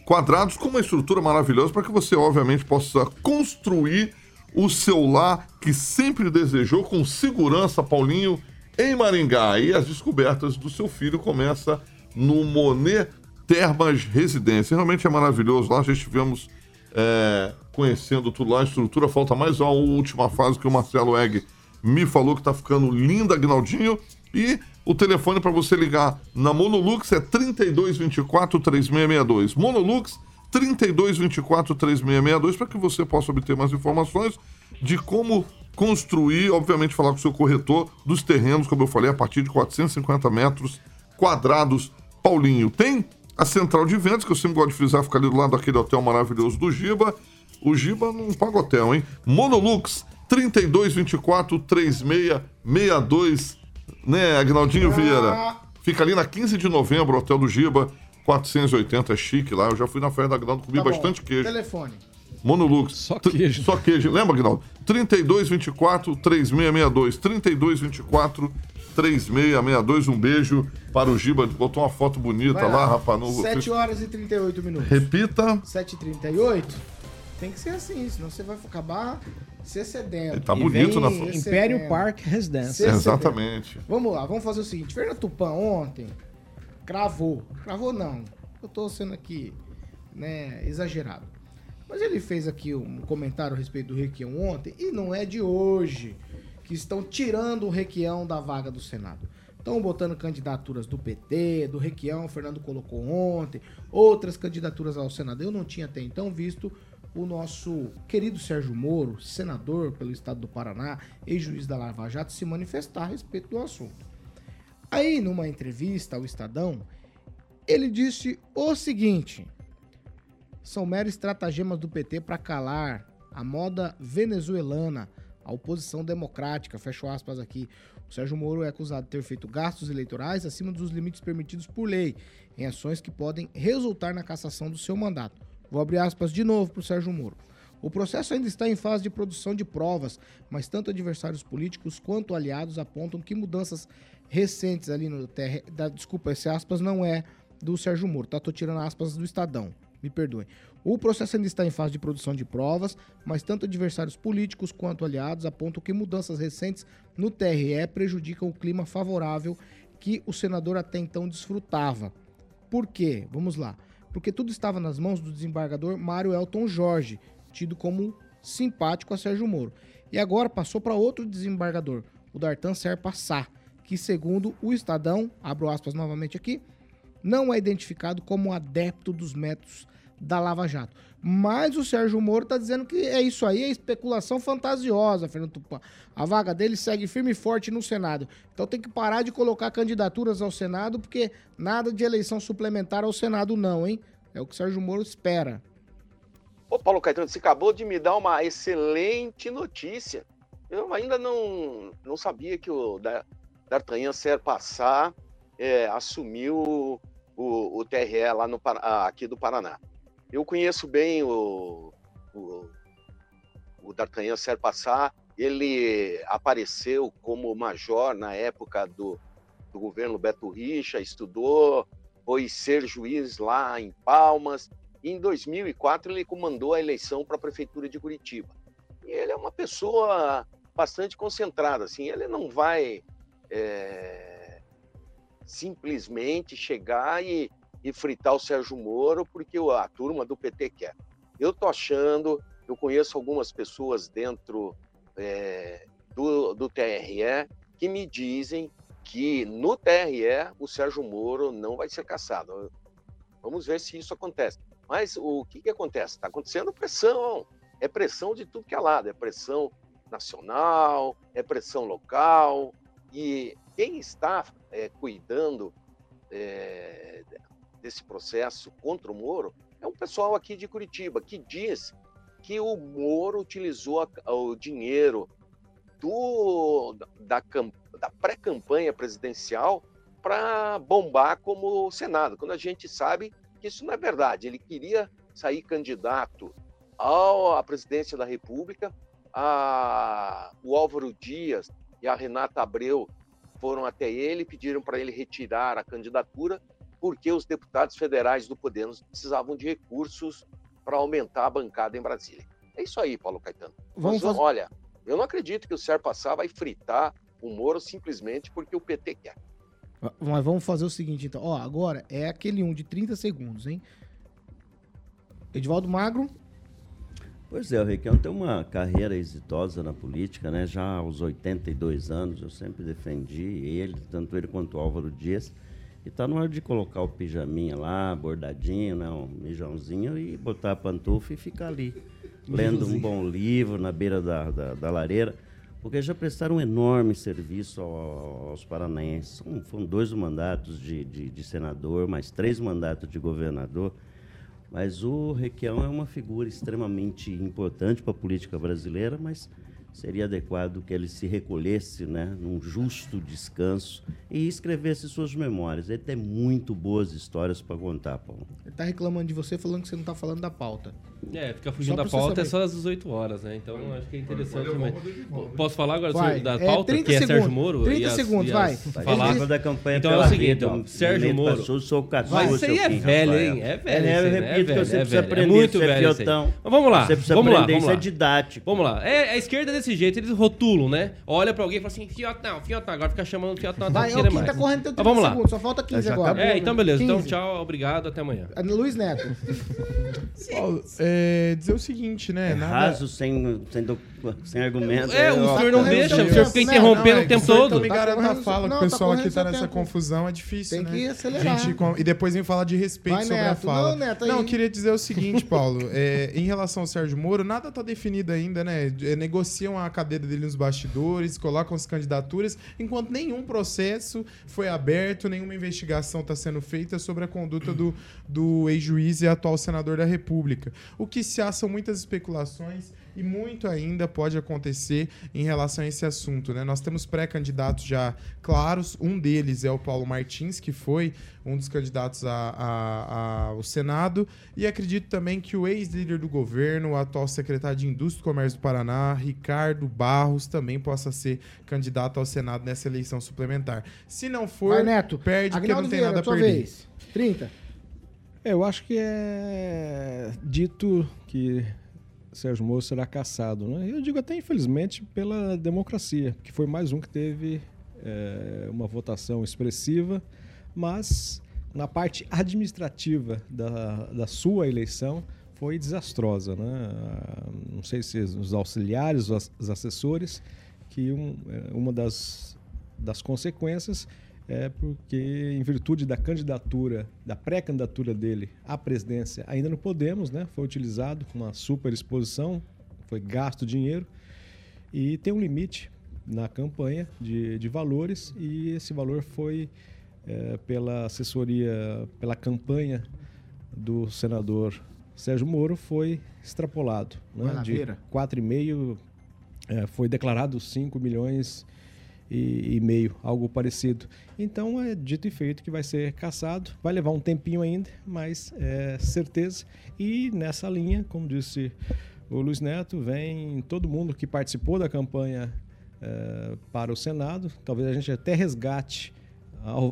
S2: quadrados com uma estrutura maravilhosa para que você, obviamente, possa construir o seu lar que sempre desejou com segurança, Paulinho, em Maringá. E as descobertas do seu filho começa no Monet Termas Residência. Realmente é maravilhoso. Lá já estivemos é, conhecendo tudo lá, a estrutura. Falta mais uma última fase que o Marcelo Egg me falou que tá ficando linda, Agnaldinho. E o telefone para você ligar na Monolux é 3224 3662. Monolux 3224 3662 para que você possa obter mais informações de como construir, obviamente falar com o seu corretor dos terrenos, como eu falei, a partir de 450 metros quadrados. Paulinho, tem a central de vendas, que eu sempre gosto de frisar, fica ali do lado daquele hotel maravilhoso do Giba. O Giba não paga hotel, hein? Monolux 3224 3662, né, Agnaldinho Vieira? Fica ali na 15 de novembro, Hotel do Giba, 480, é chique lá. Eu já fui na festa da Agnaldo, comi
S1: Tá bom.
S2: bastante queijo.
S1: Telefone.
S2: Monolux.
S4: Só queijo.
S2: Só queijo. Lembra, Agnaldo? 3224 3662. 3224 3662. Um beijo para o Giba. Botou uma foto bonita
S1: Vai
S2: lá, rapaz. No...
S1: 7 horas e 38 minutos.
S2: Repita.
S1: 7 e 38 Tem que ser assim, senão você vai acabar se excedendo.
S2: Tá bonito na foto.
S4: Império Park Residência.
S1: Cê-
S2: Exatamente.
S1: Vamos lá, vamos fazer o seguinte. Fernando Tupan ontem cravou. Cravou não. Eu tô sendo aqui, né, exagerado. Mas ele fez aqui um comentário a respeito do Requião ontem e não é de hoje que estão tirando o Requião da vaga do Senado. Estão botando candidaturas do PT, do Requião, o Fernando colocou ontem, outras candidaturas ao Senado. Eu não tinha até então visto o nosso querido Sérgio Moro, senador pelo estado do Paraná, ex-juiz da Lava Jato, se manifestar a respeito do assunto. Aí, numa entrevista ao Estadão, ele disse o seguinte: são meros estratagemas do PT para calar a moda venezuelana, a oposição democrática, fecho aspas aqui. O Sérgio Moro é acusado de ter feito gastos eleitorais acima dos limites permitidos por lei, em ações que podem resultar na cassação do seu mandato. Vou abrir aspas de novo para o Sérgio Moro. O processo ainda está em fase de produção de provas, mas tanto adversários políticos quanto aliados apontam que mudanças recentes ali no TR. Da, desculpa, esse aspas não é do Sérgio Moro, tá? Tô tirando aspas do Estadão. Me perdoem. O processo ainda está em fase de produção de provas, mas tanto adversários políticos quanto aliados apontam que mudanças recentes no TRE prejudicam o clima favorável que o senador até então desfrutava. Por quê? Vamos lá. Porque tudo estava nas mãos do desembargador Mário Elton Jorge, tido como simpático a Sérgio Moro. E agora passou para outro desembargador, o Dartan Serpa Sá, que segundo o Estadão, abro aspas novamente aqui, não é identificado como adepto dos métodos da Lava Jato. Mas o Sérgio Moro tá dizendo que é isso aí, é especulação fantasiosa, Fernando Tupan. A vaga dele segue firme e forte no Senado. Então tem que parar de colocar candidaturas ao Senado, porque nada de eleição suplementar ao Senado não, hein? É o que o Sérgio Moro espera.
S8: Ô, Paulo Caetano, você acabou de me dar uma excelente notícia. Eu ainda não, não sabia que o Da- D'Artagnan Serpassar é, assumiu o, o TRE lá no, aqui do Paraná. Eu conheço bem o, o, o D'Artagnan Serpassar. Ele apareceu como major na época do, do governo Beto Richa, estudou, foi ser juiz lá em Palmas. Em 2004 ele comandou a eleição para a prefeitura de Curitiba. E ele é uma pessoa bastante concentrada, assim, ele não vai é, simplesmente chegar e, e fritar o Sérgio Moro porque a turma do PT quer. Eu tô achando, eu conheço algumas pessoas dentro é, do, do TRE que me dizem que no TRE o Sérgio Moro não vai ser caçado. Vamos ver se isso acontece. Mas o que, que acontece? Está acontecendo pressão. É pressão de tudo que é lado. É pressão nacional, é pressão local. E quem está é, cuidando é, desse processo contra o Moro é um pessoal aqui de Curitiba que diz que o Moro utilizou a- o dinheiro do, da, da pré-campanha presidencial para bombar como Senado, quando a gente sabe que isso não é verdade. Ele queria sair candidato à presidência da República. A, o Álvaro Dias e a Renata Abreu foram até ele e pediram para ele retirar a candidatura, porque os deputados federais do Podemos precisavam de recursos para aumentar a bancada em Brasília. É isso aí, Paulo Caetano.
S1: Vamos
S8: Nós
S1: fazer-
S8: Olha, eu não acredito que o Ser Passar vai fritar o Moro simplesmente porque o PT quer.
S1: Mas vamos fazer o seguinte, então. Ó, agora é aquele um de 30 segundos, hein? Edivaldo Magro,
S7: Pois é, o Requião tem uma carreira exitosa na política, né? Já aos 82 anos, eu sempre defendi ele, tanto ele quanto o Álvaro Dias. E tá na hora de colocar o pijaminha lá, bordadinho, né? Um mijãozinho e botar a pantufa e ficar ali, lendo um bom livro na beira da, da, da lareira. Porque já prestaram um enorme serviço ao- aos paranaenses. Foram dois mandatos de, de, de senador, mais três mandatos de governador. Mas o Requião é uma figura extremamente importante para a política brasileira, mas seria adequado que ele se recolhesse né, num justo descanso e escrevesse suas memórias. Ele tem muito boas histórias para contar, Paulo.
S1: ele tá reclamando de você falando que você não tá falando da pauta.
S3: É, ficar fugindo da
S1: você
S3: pauta é
S1: saber.
S3: só às 18 horas, né? Então acho que é interessante também. Posso falar agora
S1: Vai.
S3: sobre- da
S1: É,
S3: pauta,
S1: 30
S3: que é Sérgio
S1: segundos.
S3: Moro?
S1: 30
S3: e as-
S1: segundos, vai.
S3: as-
S1: Vai.
S3: Falar.
S7: Participando da campanha
S3: Então é o seguinte,
S7: vida,
S3: ó, Sérgio Moro.
S7: Passou, sou o caçula,
S3: Mas isso aí é
S7: Kim,
S3: velho, hein? É velho.
S7: É, eu
S3: né?
S7: repito
S3: é
S7: que você
S3: é
S7: precisa aprender,
S3: É muito
S7: é
S3: velho isso aí.
S7: fiotão.
S3: Mas vamos lá,
S7: Você precisa
S3: vamos lá,
S7: aprender,
S3: vamos
S7: isso é
S3: lá.
S7: didático.
S3: Vamos lá. É, a esquerda é desse jeito, eles rotulam, né? Olha pra alguém e fala assim, fiotão, fiotão. Agora fica chamando fiotão até
S1: Vai,
S3: não
S1: ó,
S3: querer
S1: quem
S3: mais.
S1: tá correndo tem
S3: Mas
S1: 30
S3: vamos lá.
S1: segundos, só falta 15
S7: Já
S1: agora.
S7: acabou,
S3: É, então beleza. Então
S1: 15.
S3: tchau, obrigado, até amanhã.
S1: Luiz Neto.
S5: Paulo, é, dizer o seguinte, né?
S7: É
S5: nada-
S7: raso, sem, sem, do- sem argumento.
S3: É, o senhor não deixa,
S1: seu
S3: o senhor fica interrompendo
S5: é
S3: o tempo todo.
S5: também
S1: Tá
S5: garanta a fala, que o
S1: tá
S5: pessoal aqui tá nessa confusão, é difícil,
S1: Tem
S5: né?
S1: que acelerar.
S5: E depois vem falar de respeito sobre a fala.
S1: Não,
S5: eu queria dizer o seguinte, Paulo. é, em relação ao Sérgio Moro, nada tá definido ainda, né? É, negociam a cadeira dele nos bastidores, colocam as candidaturas, enquanto nenhum processo foi aberto, nenhuma investigação está sendo feita sobre a conduta do, do ex-juiz e atual senador da República. O que se há são muitas especulações e muito ainda pode acontecer em relação a esse assunto. Né? Nós temos pré-candidatos já claros, um deles é o Paulo Martins, que foi um dos candidatos a- a- ao Senado, e acredito também que o ex-líder do governo, o atual secretário de Indústria e Comércio do Paraná, Ricardo Barros, também possa ser candidato ao Senado nessa eleição suplementar. Se não for,
S1: Vai, Neto.
S5: perde porque não tem
S1: Vieira,
S5: nada a perder.
S1: vez. 30.
S4: É, eu acho que é dito que Sérgio Moro será caçado. Né? Eu digo até, infelizmente, pela democracia, que foi mais um que teve é, uma votação expressiva, mas na parte administrativa da, da sua eleição foi desastrosa. Né? Não sei se os auxiliares, os ass- os assessores, que um- é, uma das, das consequências é porque, em virtude da candidatura, da pré-candidatura dele à presidência, ainda não podemos, né? Foi utilizado uma super exposição, foi gasto dinheiro e tem um limite na campanha de, de valores e esse valor foi é, pela assessoria, pela campanha do senador Sérgio Moro foi extrapolado. Né? De
S1: Maravilha.
S4: 4,5 é, foi declarado 5 milhões e, e meio, algo parecido. Então é dito e feito que vai ser caçado. Vai levar um tempinho ainda, mas é certeza. E nessa linha, como disse o Luiz Neto, vem todo mundo que participou da campanha é, para o Senado. Talvez a gente até resgate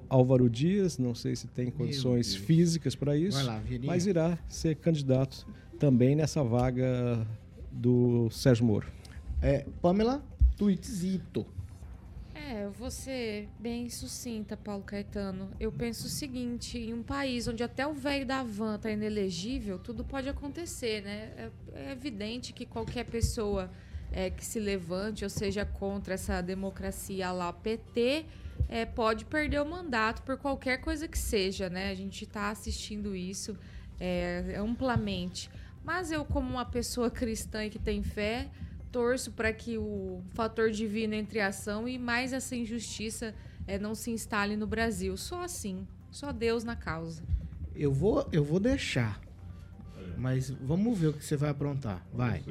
S4: Álvaro Dias, não sei se tem condições físicas para isso,
S1: lá,
S4: mas irá ser candidato também nessa vaga do Sérgio Moro.
S1: É, Pamela, tweetzito.
S6: É, ser bem sucinta, Paulo Caetano. Eu penso o seguinte: em um país onde até o velho da van tá inelegível, tudo pode acontecer, né? É, é evidente que qualquer pessoa é, que se levante ou seja contra essa democracia lá PT é, pode perder o mandato por qualquer coisa que seja, né? A gente está assistindo isso é, amplamente. Mas eu, como uma pessoa cristã e que tem fé, torço para que o fator divino entre a ação e mais essa injustiça eh, não se instale no Brasil. Só assim. Só Deus na causa.
S1: Eu vou, eu vou deixar. Mas vamos ver o que você vai aprontar. Vai.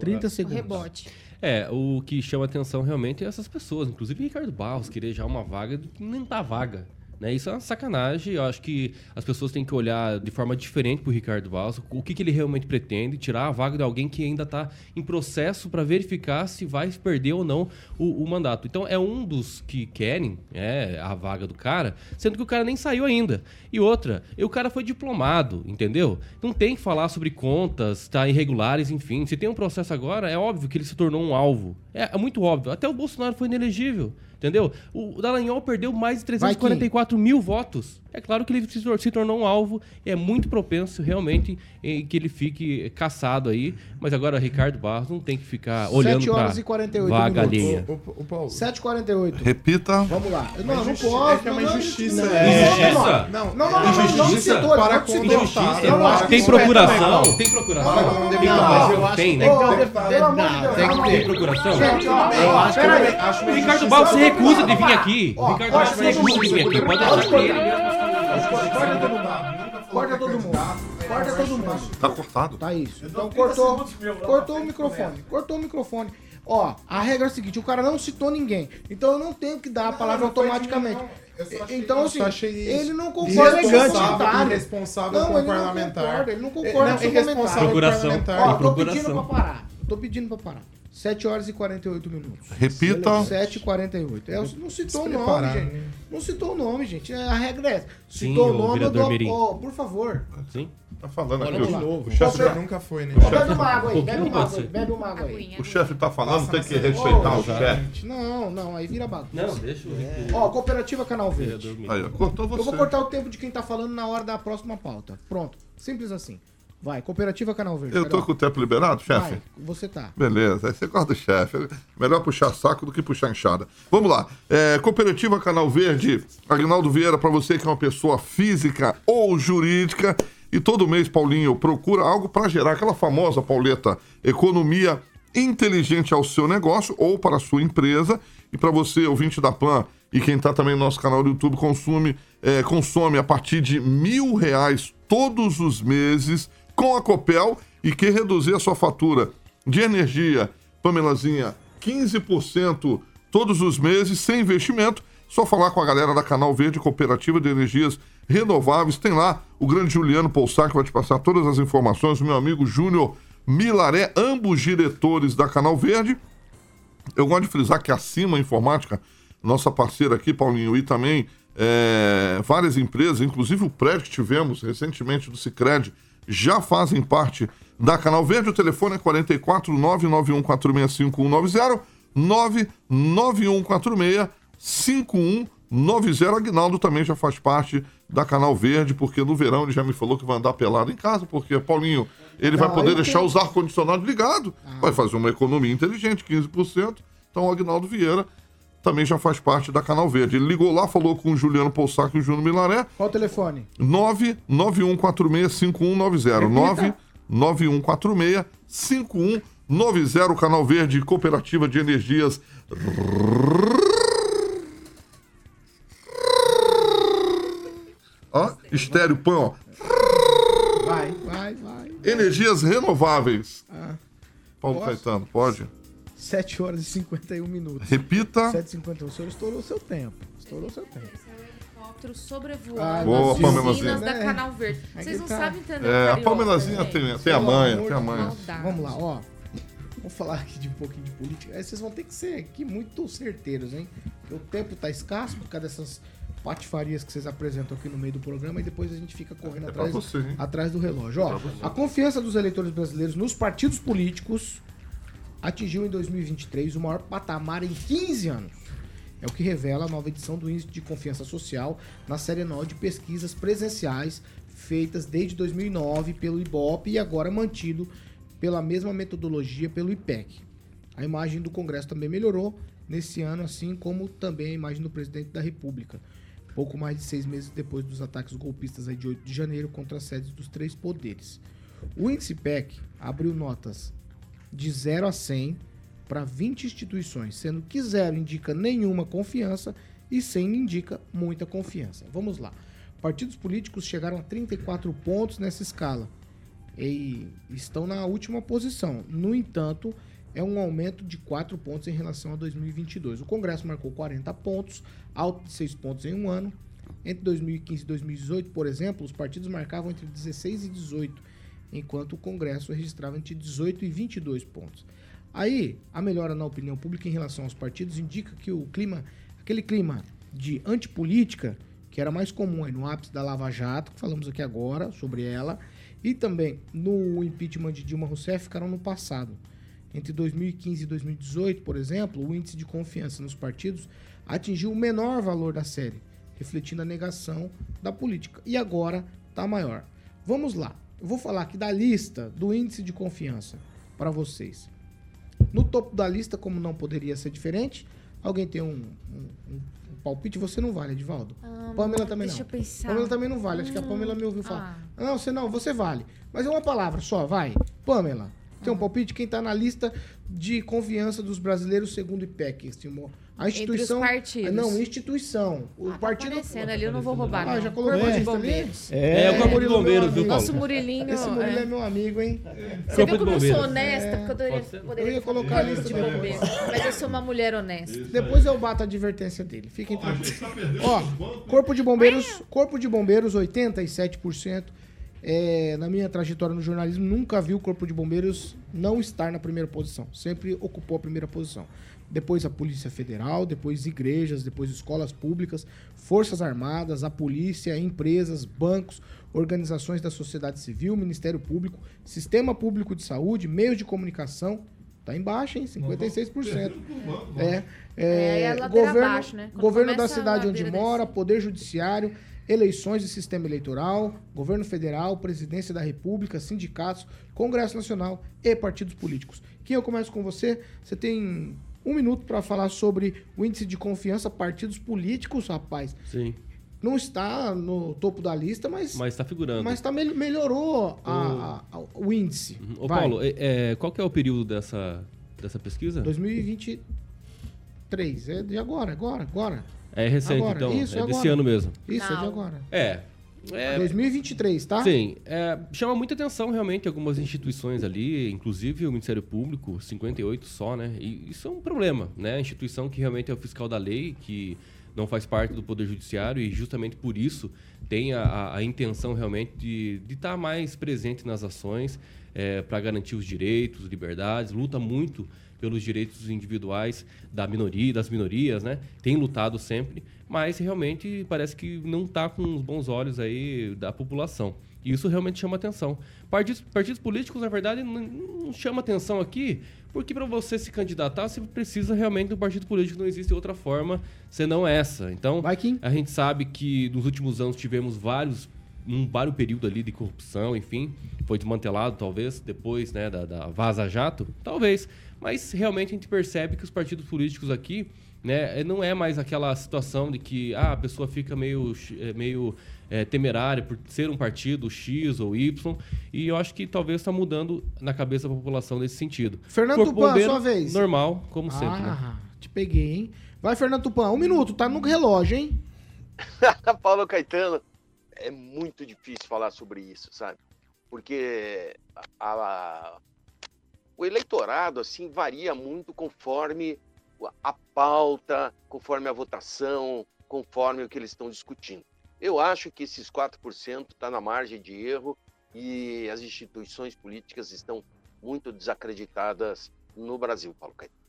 S1: 30
S6: O
S1: segundos.
S6: rebote.
S3: É, o que chama atenção realmente é essas pessoas, inclusive Ricardo Barros, querer já uma vaga nem tá vaga. Né? Isso é uma sacanagem. Eu acho que as pessoas têm que olhar de forma diferente pro Ricardo Barros, o que, que ele realmente pretende, tirar a vaga de alguém que ainda está em processo para verificar se vai perder ou não o, o mandato. Então é um dos que querem é, a vaga do cara, sendo que o cara nem saiu ainda. E outra, e o cara foi diplomado, entendeu? Não tem que falar sobre contas, tá irregulares, enfim. Se tem um processo agora, é óbvio que ele se tornou um alvo. É, é muito óbvio. Até o Bolsonaro foi inelegível. Entendeu? O Dallagnol perdeu mais de 344 mil votos. É claro que ele se, tor- se tornou um alvo. É muito propenso, realmente, em que ele fique caçado aí. Mas agora, Ricardo Barros não tem que ficar olhando
S1: 7 horas e 48
S3: vaga
S1: minutos.
S3: alheia.
S5: O, o, o Paulo.
S1: 7h48.
S2: Repita.
S1: Vamos lá. Não, não posso.
S5: é que é uma
S1: não, não,
S5: injustiça,
S1: Não,
S5: é.
S3: Injustiça?
S5: Não,
S1: não, não, citou,
S5: para com
S1: citou.
S5: injustiça.
S3: Tem
S1: é
S3: procuração? Tem
S1: Não,
S3: procuração? Tem, né? Tem, procuração?
S5: Eu acho que
S1: peraí.
S3: O Ricardo. Barros se recusa de vir aqui. O Ricardo Barros se recusa de vir aqui. Pode achar que ele.
S1: Corta todo mundo. Corta todo mundo. Corta todo mundo.
S2: Tá cortado.
S1: Tá isso. Então cortou, cortou o microfone. Cortou o microfone. Ó, a regra é a seguinte, o cara não citou ninguém. Então eu não tenho que dar a palavra automaticamente. Então, assim, ele não concorda com o comentário.
S5: irresponsável
S1: Não,
S5: com o
S1: ele não
S5: parlamentar.
S1: concorda, ele não concorda com o.
S3: Procuração.
S5: com o parlamentar.
S1: Ó, tô
S3: procuração.
S1: pedindo pra parar. Tô pedindo pra parar. 7 horas e 48 minutos.
S2: Repita.
S1: 7 e 48. É, não citou o nome, gente.
S5: né?
S1: Não citou o nome, gente. A regra é essa.
S3: Sim,
S1: Citou
S3: ô,
S1: o nome, eu dou... Ó, por favor.
S3: Sim.
S2: Tá falando aqui.
S1: Vamos
S2: o-
S1: lá.
S2: O
S5: O
S2: chefe tá,
S5: nunca foi, né?
S1: Bebe uma água aí, bebe uma água aí, bebe uma água aí.
S2: O chefe tá falando,
S5: Passa
S2: tem que respeitar o
S1: Ô,
S2: chefe.
S1: Não, não, aí vira bagunça.
S3: Não, deixa o
S1: Ó, Cooperativa Canal Verde.
S2: Aí, cortou você.
S1: Eu vou cortar o tempo de quem tá falando na hora da próxima pauta. Pronto. Simples assim. Vai, Cooperativa Canal Verde.
S2: Eu tô
S1: Carol.
S2: com o tempo liberado, chefe?
S1: Vai, você tá.
S2: Beleza, aí você gosta do chefe. Melhor puxar saco do que puxar enxada. Vamos lá. É, Cooperativa Canal Verde, Agnaldo Vieira, para você que é uma pessoa física ou jurídica. E todo mês, Paulinho, procura algo para gerar aquela famosa, Pauleta, economia inteligente ao seu negócio ou para a sua empresa. E para você, ouvinte da PAN, e quem está também no nosso canal do YouTube, consome, é, consome a partir de mil reais todos os meses com a Copel e quer reduzir a sua fatura de energia, Pamelazinha, 15% todos os meses, sem investimento. Só falar com a galera da Canal Verde Cooperativa de Energias Renováveis. Tem lá o grande Juliano Poussac que vai te passar todas as informações. O meu amigo Júnior Milaré, ambos diretores da Canal Verde. Eu gosto de frisar que a Cima Informática, nossa parceira aqui, Paulinho, e também é, várias empresas, inclusive o prédio que tivemos recentemente do Cicred, já fazem parte da Canal Verde. O telefone é 44 991 465190 991 46 5190. Aguinaldo também já faz parte da Canal Verde, porque no verão ele já me falou que vai andar pelado em casa, porque, Paulinho, ele vai
S1: Não,
S2: poder deixar
S1: tenho-
S2: os ar-condicionados ligados. Vai fazer uma economia inteligente, 15%. Então, o Agnaldo Vieira também já faz parte da Canal Verde. Ele ligou lá, falou com o Juliano Poussac e o Júnior Milaré.
S1: Qual o telefone?
S2: 991465190. 991465190. Canal Verde, Cooperativa de Energias. Ó, estéreo pan, ó.
S1: Vai, vai, vai.
S2: Energias renováveis.
S1: Ah,
S2: Paulo
S1: Posso?
S2: Caetano, pode?
S1: 7 horas e 51 minutos.
S2: Repita.
S1: 7h51. O senhor estourou o seu tempo. Estourou o seu tempo.
S6: helicóptero sobrevoando
S1: Ah,
S2: Boa,
S6: as usinas da
S1: É.
S6: Canal Verde.
S1: Aí
S6: Vocês não
S1: tá.
S6: sabem entender
S2: É, a Pamelazinha
S6: gente.
S2: tem, tem a manha, tem a manha.
S1: Vamos lá, ó. Vamos falar aqui de um pouquinho de política. Aí vocês vão ter que ser aqui muito certeiros, hein? Porque o tempo tá escasso por causa dessas patifarias que vocês apresentam aqui no meio do programa e depois a gente fica correndo
S2: É
S1: atrás,
S2: você,
S1: atrás do relógio. Ó, a confiança dos eleitores brasileiros nos partidos políticos atingiu em 2023 o maior patamar em 15 anos. É o que revela a nova edição do Índice de Confiança Social na série anual de pesquisas presenciais feitas desde 2009 pelo IBOP e agora mantido pela mesma metodologia pelo IPEC. A imagem do Congresso também melhorou nesse ano, assim como também a imagem do presidente da República, pouco mais de seis meses depois dos ataques golpistas de 8 de janeiro contra as sedes dos três poderes. O índice IPEC abriu notas de 0 a 100 para 20 instituições, sendo que 0 indica nenhuma confiança e 100 indica muita confiança. Vamos lá. Partidos políticos chegaram a 34 pontos nessa escala e estão na última posição. No entanto, é um aumento de 4 pontos em relação a 2022. O Congresso marcou 40 pontos, alto de 6 pontos em um ano. Entre 2015 e 2018, por exemplo, os partidos marcavam entre 16 e 18, enquanto o Congresso registrava entre 18 e 22 pontos. Aí, a melhora na opinião pública em relação aos partidos indica que o clima, aquele clima de antipolítica, que era mais comum no ápice da Lava Jato, que falamos aqui agora sobre ela, e também no impeachment de Dilma Rousseff, ficaram no passado. Entre 2015 e 2018, por exemplo, o índice de confiança nos partidos atingiu o menor valor da série, refletindo a negação da política. E agora está maior. Vamos lá. Eu vou falar aqui da lista do índice de confiança para vocês. No topo da lista, como não poderia ser diferente, alguém tem um, um- um palpite? Você não vale, Edivaldo.
S6: Ah,
S1: Pamela também
S6: deixa
S1: não.
S6: eu pensar.
S1: Pamela também não vale. Acho que a Pamela me ouviu falar.
S6: Ah.
S1: Não, você não, você vale. Mas é uma palavra só, vai. Pamela,
S6: Ah.
S1: tem um palpite? Quem tá na lista de confiança dos brasileiros segundo o IPEC, estimou? A
S6: Entre os
S1: instituição.
S6: partidos.
S1: Não, instituição. O
S6: Ah, tá
S1: partido.
S6: aparecendo ali, eu não vou roubar,
S1: Ah,
S6: não.
S1: já colocou
S6: Corpo
S1: a
S6: de
S1: lista ali?
S6: bombeiros.
S3: É, o Corpo de Bombeiros, viu. Paulo?
S6: Nosso Murilinho.
S1: Esse Murilo é
S6: é.
S1: meu amigo, hein?
S6: Você viu
S3: de
S6: como eu sou
S3: bombeiros.
S6: honesta? Porque eu poderia, poderia
S1: Eu ia colocar a
S6: corpo
S1: lista
S6: de bombeiros. Mas eu sou uma mulher honesta.
S1: Depois eu bato a advertência dele. Fiquem tranquilos. Ó, Corpo de Bombeiros, Corpo de Bombeiros 87%. É, na minha trajetória no jornalismo, nunca vi o Corpo de Bombeiros não estar na primeira posição. Sempre ocupou a primeira posição. Depois a Polícia Federal, depois igrejas, depois escolas públicas, Forças Armadas, a polícia, empresas, bancos, organizações da sociedade civil, Ministério Público, Sistema Público de Saúde, meios de comunicação. Tá embaixo, hein? 56%. É,
S6: É,
S1: é,
S6: é
S1: governo,
S6: abaixo, né? Quando
S1: governo da cidade onde mora, poder judiciário, eleições e sistema eleitoral, governo federal, presidência da república, sindicatos, congresso nacional e partidos políticos. Quem eu começo com você? Você tem um minuto para falar sobre o índice de confiança partidos políticos, rapaz.
S3: Sim,
S1: Não está no topo da lista, mas
S3: mas tá figurando.
S1: mas tá, mel- melhorou a- a- a- o índice.
S3: Ô,
S1: Vai.
S3: Paulo, é, é, qual que é o período dessa, dessa pesquisa?
S1: 2023, é de agora, agora, agora.
S3: É recente,
S1: Agora,
S3: então.
S1: isso,
S3: é desse
S1: agora.
S3: ano mesmo.
S1: Isso, é de
S6: Não.
S1: agora.
S3: É. é
S1: 2023, tá?
S3: Sim, é, chama muita atenção realmente algumas instituições ali, inclusive o Ministério Público, 58 só, né? E isso é um problema, né? A instituição que realmente é o fiscal da lei, que não faz parte do Poder Judiciário e justamente por isso tem a, a- a intenção realmente de estar mais presente nas ações para garantir os direitos, liberdades, luta muito pelos direitos individuais da minoria, das minorias, né? Tem lutado sempre, mas realmente parece que não está com os bons olhos aí da população. E isso realmente chama atenção. Partidos, partidos políticos, na verdade, não, não chama atenção aqui, porque para você se candidatar, você precisa realmente do partido político, não existe outra forma senão essa. Então, a gente sabe que nos últimos anos tivemos vários um vários período ali de corrupção, enfim, foi desmantelado talvez depois, né, da, da Vaza Jato, talvez, mas realmente a gente percebe que os partidos políticos aqui Né? É, Não é mais aquela situação de que ah, a pessoa fica meio, é, meio é, temerária por ser um partido X ou Y. E eu acho que talvez está mudando na cabeça da população nesse sentido.
S1: Fernando
S3: Corpo
S1: Tupan,
S3: Bombeiro,
S1: sua vez.
S3: Normal, como sempre. Né?
S1: Ah, te peguei, hein? Vai, Fernando Tupan. Um minuto, tá no relógio, hein?
S8: Paulo Caetano, é muito difícil falar sobre isso, sabe? Porque a- a- o eleitorado assim varia muito conforme a pauta, conforme a votação, conforme o que eles estão discutindo. Eu acho que esses 4% está na margem de erro e as instituições políticas estão muito desacreditadas no Brasil, Paulo Caetano.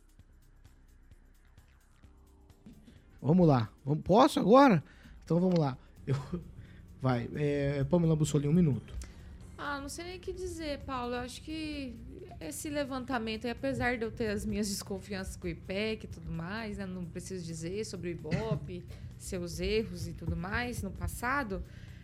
S1: Vamos lá. Posso agora? Então vamos lá. Eu... Vai, é, Pamela Bussolini, um minuto.
S6: Ah, não sei nem o que dizer, Paulo. Eu acho que esse levantamento, apesar de eu ter as minhas desconfianças com o IPEC e tudo mais, né, não preciso dizer sobre o Ibope, seus erros e tudo mais no passado,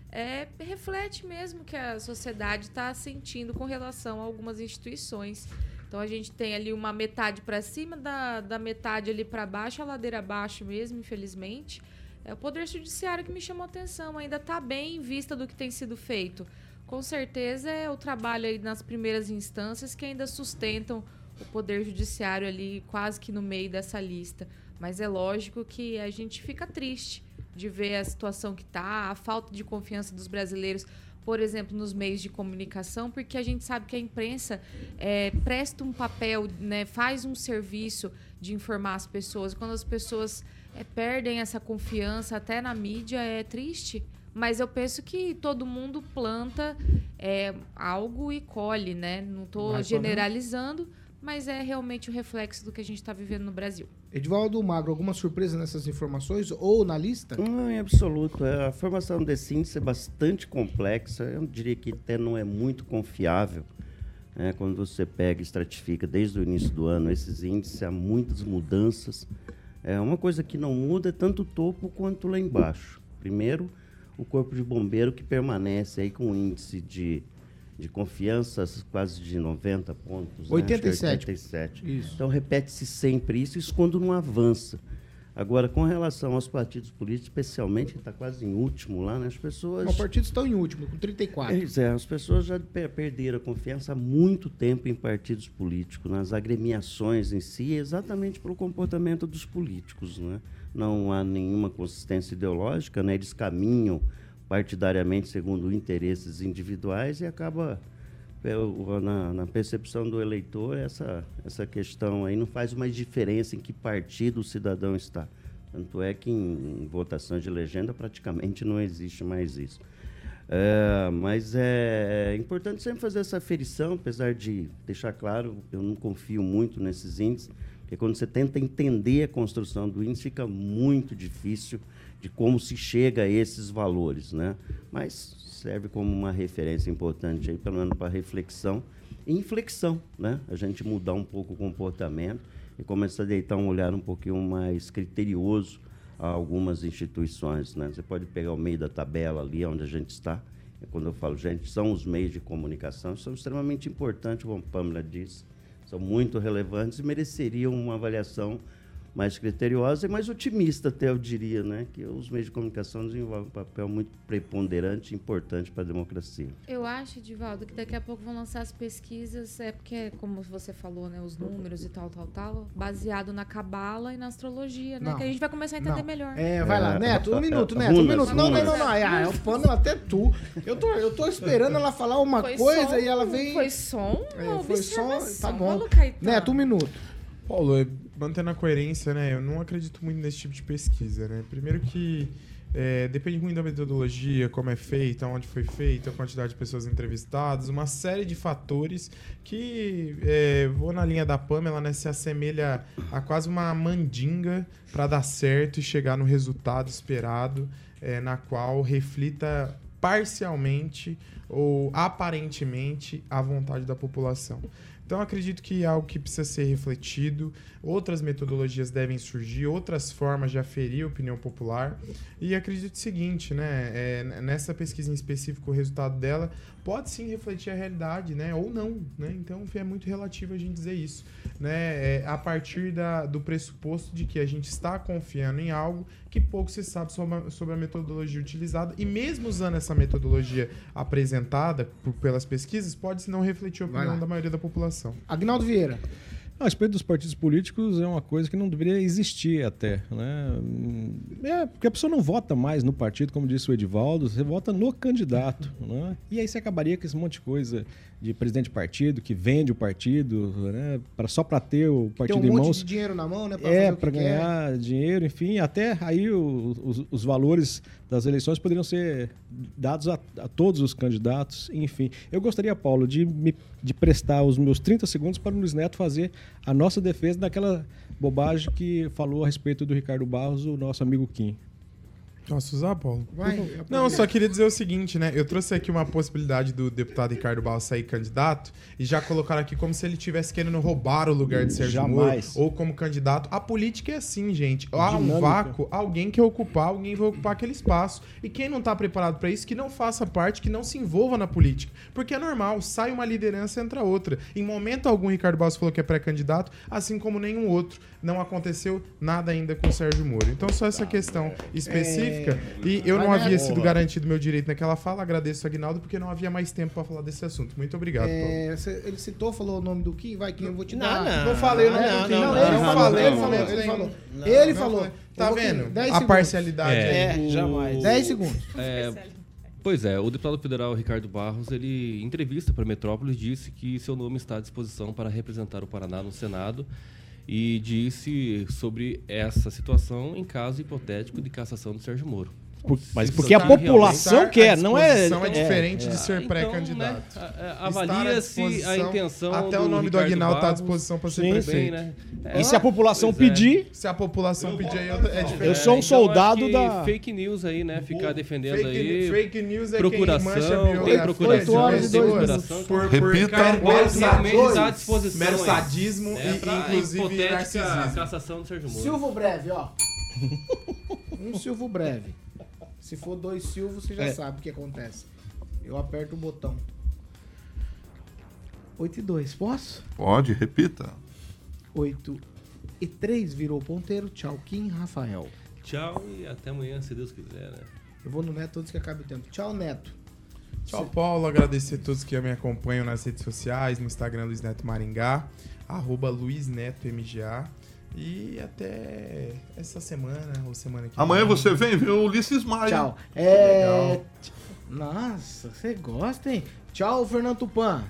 S6: é, reflete mesmo que a sociedade está sentindo com relação a algumas instituições. Então a gente tem ali uma metade para cima, da, da metade ali para baixo, a ladeira abaixo mesmo, infelizmente. É o Poder Judiciário que me chamou a atenção, ainda está bem em vista do que tem sido feito. Com certeza é o trabalho aí nas primeiras instâncias que ainda sustentam o Poder Judiciário ali quase que no meio dessa lista. Mas é lógico que a gente fica triste de ver a situação que está, a falta de confiança dos brasileiros, por exemplo, nos meios de comunicação, porque a gente sabe que a imprensa é, presta um papel, né, faz um serviço de informar as pessoas. Quando as pessoas é, perdem essa confiança até na mídia, é triste. Mas eu penso que todo mundo planta é, algo e colhe, né? Não estou
S1: Pamela.
S6: generalizando, mas é realmente o reflexo do que a gente está vivendo no Brasil.
S1: Edivaldo Magro, alguma surpresa nessas informações ou na lista?
S7: Não, em absoluto. É, A formação desse índice é bastante complexa. Eu diria que até não é muito confiável. né? Quando você pega e estratifica desde o início do ano esses índices, há muitas mudanças. É uma coisa que não muda é tanto o topo quanto lá embaixo. Primeiro, o corpo de bombeiro que permanece aí com um índice de, de confiança quase de 90 pontos. né? Acho que
S1: 87.
S7: 87.
S1: Isso.
S7: Então repete-se sempre isso, isso quando não avança. Agora, com relação aos partidos políticos, especialmente, que está quase em último lá, né? as pessoas.
S1: Os partidos estão em último, com 34.
S7: Pois é, as pessoas já per- perderam a confiança há muito tempo em partidos políticos, nas agremiações em si, exatamente pelo comportamento dos políticos. Né? Não há nenhuma consistência ideológica, né? eles caminham partidariamente segundo interesses individuais e acaba é, na, na percepção do eleitor essa, essa questão aí não faz mais diferença em que partido o cidadão está. Tanto é que em, em votação de legenda praticamente não existe mais isso. É, mas é importante sempre fazer essa aferição, apesar de deixar claro, eu não confio muito nesses índices, porque quando você tenta entender a construção do índice, fica muito difícil de como se chega a esses valores, né? Mas serve como uma referência importante aí, pelo menos para reflexão e inflexão, né? A gente mudar um pouco o comportamento e começar a deitar um olhar um pouquinho mais criterioso a algumas instituições, né? Você pode pegar o meio da tabela ali onde a gente está. E quando eu falo gente, são os meios de comunicação, são extremamente importantes, como a Pamela disse, são muito relevantes e mereceriam uma avaliação mais criteriosa e mais otimista, até eu diria, né? Que os meios de comunicação desenvolvem um papel muito preponderante e importante para a democracia.
S6: Eu acho, Divaldo, que daqui a pouco vão lançar as pesquisas, é porque, como você falou, né, os números e tal, tal, tal, baseado na cabala e na astrologia, né?
S1: Não.
S6: Que a gente vai começar a entender
S1: Não.
S6: melhor.
S1: É, vai lá,
S7: É,
S1: Neto, um minuto, Neto, um minuto. Não, não, não, não. É, o Pamela até tu. Eu tô, eu tô esperando ela falar uma
S6: Foi
S1: coisa
S6: só
S1: e ela vem.
S6: Foi só
S1: É, foi
S6: observação,
S1: Tá bom. Neto, um minuto.
S5: Paulo, é, mantendo a coerência, né? Eu não acredito muito nesse tipo de pesquisa, né? Primeiro que é, depende muito da metodologia, como é feita, onde foi feita, a quantidade de pessoas entrevistadas, uma série de fatores que é, vou na linha da Pamela, né? Se assemelha a quase uma mandinga para dar certo e chegar no resultado esperado, é, na qual reflita parcialmente ou aparentemente a vontade da população. Então acredito que é algo que precisa ser refletido, outras metodologias devem surgir, outras formas de aferir a opinião popular. E acredito o seguinte, né? é, nessa pesquisa em específico, o resultado dela pode sim refletir a realidade, né? Ou não, né? Então é muito relativo a gente dizer isso, né? É, a partir da, do pressuposto de que a gente está confiando em algo que pouco se sabe sobre a, sobre a metodologia utilizada e mesmo usando essa metodologia apresentada por- pelas pesquisas, pode não refletir a opinião da maioria da população.
S1: Agnaldo Vieira.
S4: A respeito dos partidos políticos é uma coisa que não deveria existir até, né? É, porque a pessoa não vota mais no partido, como disse o Edivaldo, você vota no candidato, né? E aí você acabaria com esse monte de coisa de presidente de partido que vende o partido, né? Pra, só para ter o
S1: Tem
S4: partido
S1: um
S4: em
S1: monte
S4: mãos.
S1: de dinheiro na mão, né? Pra
S4: É, para
S1: quer.
S4: ganhar dinheiro, enfim, até aí o- os, os valores das eleições poderiam ser dados a, a todos os candidatos, enfim. Eu gostaria, Paulo, de, me, de prestar os meus 30 segundos para o Luiz Neto fazer a nossa defesa daquela bobagem que falou a respeito do Ricardo Barros, o nosso amigo Kim.
S5: Posso usar, Paulo?
S1: Vai,
S5: Não, eu só queria dizer o seguinte, né? Eu trouxe aqui uma possibilidade do deputado Ricardo Barros sair candidato e já colocaram aqui como se ele tivesse querendo roubar o lugar de Sérgio
S4: Jamais.
S5: Moro ou como candidato. A política é assim, gente. Há um
S4: Dinâmica.
S5: vácuo, alguém quer ocupar, alguém vai ocupar aquele espaço. E quem não tá preparado para isso, que não faça parte, que não se envolva na política. Porque é normal, sai uma liderança, entra outra. Em momento algum, Ricardo Barros falou que é pré-candidato, assim como nenhum outro. Não aconteceu nada ainda com o Sérgio Moro. Então, só essa questão específica. E eu não havia sido garantido meu direito naquela fala. Agradeço, Aguinaldo, porque não havia mais tempo para falar desse assunto. Muito obrigado, Paulo.
S1: É, cê- ele citou, falou o nome do Kim, vai Kim, eu vou te
S4: Não,
S1: dar.
S4: não.
S5: Não falei o nome
S1: Não,
S5: do Kim.
S1: não,
S5: Não,
S1: ele
S5: não
S1: falou,
S5: falei
S1: ele falou,
S5: momento
S1: ele falou.
S5: Não,
S1: Ele
S5: não
S1: falou.
S5: Tá
S1: Eu vou-
S5: vendo?
S1: 10
S5: A
S1: segundos.
S5: parcialidade
S3: É,
S5: aí.
S4: jamais.
S1: 10 segundos.
S3: É, pois é, o deputado federal Ricardo Barros, ele em entrevista para Metrópolis disse que seu nome está à disposição para representar o Paraná no Senado e disse sobre essa situação em caso hipotético de cassação do Sérgio Moro.
S4: Por- mas porque a população quer, não é.
S5: disposição é diferente de ser
S3: Então,
S5: pré-candidato.
S3: né, a- a- Avalia-se a intenção
S5: Até o
S3: do
S5: nome do
S3: Ricardo
S5: Aguinaldo está à disposição para ser
S4: Sim,
S5: prefeito.
S3: Bem, né? É,
S4: E se a população
S3: pois é.
S4: pedir,
S5: Se a população pedir aí, é
S4: Eu
S5: diferente.
S4: sou um
S3: então
S4: soldado da-
S3: Fake news aí, né? Ficar defendendo
S5: fake,
S3: aí.
S5: fake news é
S3: procuração,
S5: a
S3: tem procuração,
S5: pessoas
S1: minutos.
S5: por,
S2: Repita.
S5: por
S3: realmente está à disposição.
S5: mero
S3: aí,
S5: sadismo
S3: né,
S5: e inclusive narcisismo.
S3: cassação do Sérgio Moro.
S1: Silvo breve, ó. Um silvo breve. Se for dois silvos, você já
S4: É.
S1: sabe o que acontece. Eu aperto o botão. 8 e 2, posso?
S2: Pode, repita.
S1: 8 e 3 virou ponteiro. Tchau, Kim Rafael.
S3: Tchau e até amanhã, se Deus quiser, né?
S1: Eu vou no Neto antes que acabe o tempo. Tchau, Neto.
S5: Tchau, Paulo. Agradecer a todos que me acompanham nas redes sociais, no Instagram Luiz Neto Maringá, arroba Luiz Neto MGA. E até essa semana ou semana que
S2: Amanhã
S5: vem.
S2: você vem, viu? Ulisses Maia.
S1: Tchau. É...
S5: legal.
S1: Nossa, você gosta, hein? Tchau, Fernando Tupan.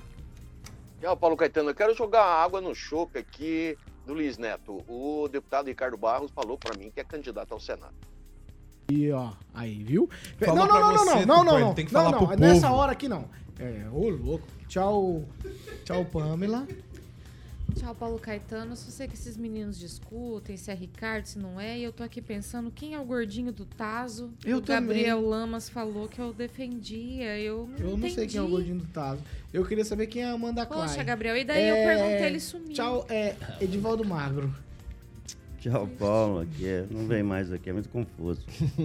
S8: Tchau, Paulo Caetano. Eu quero jogar água no chope aqui do Luiz Neto. O deputado Ricardo Barros falou para mim que é candidato ao Senado.
S1: E ó, aí, viu?
S5: Falou
S1: não, não, não, não,
S5: você,
S1: não, não, não, não.
S5: tem que
S1: não,
S5: falar
S1: não,
S5: pro
S1: nessa
S5: povo.
S1: hora aqui não. É, ô louco. Tchau, tchau, Pamela.
S6: Tchau, Paulo Caetano. Só sei que esses meninos discutem se é Ricardo, se não é. E eu tô aqui pensando quem é o gordinho do Tazo.
S1: Eu
S6: o Gabriel
S1: também.
S6: Lamas falou que eu defendia. Eu não
S1: Eu não sei quem é o gordinho do Tazo. Eu queria saber quem é a Amanda Klein.
S6: Poxa, Gabriel. E daí eu
S1: É,
S6: perguntei, ele sumiu.
S1: Tchau, é Edivaldo Magro.
S7: Tchau, Paulo. Aqui é- não vem mais aqui, é muito confuso.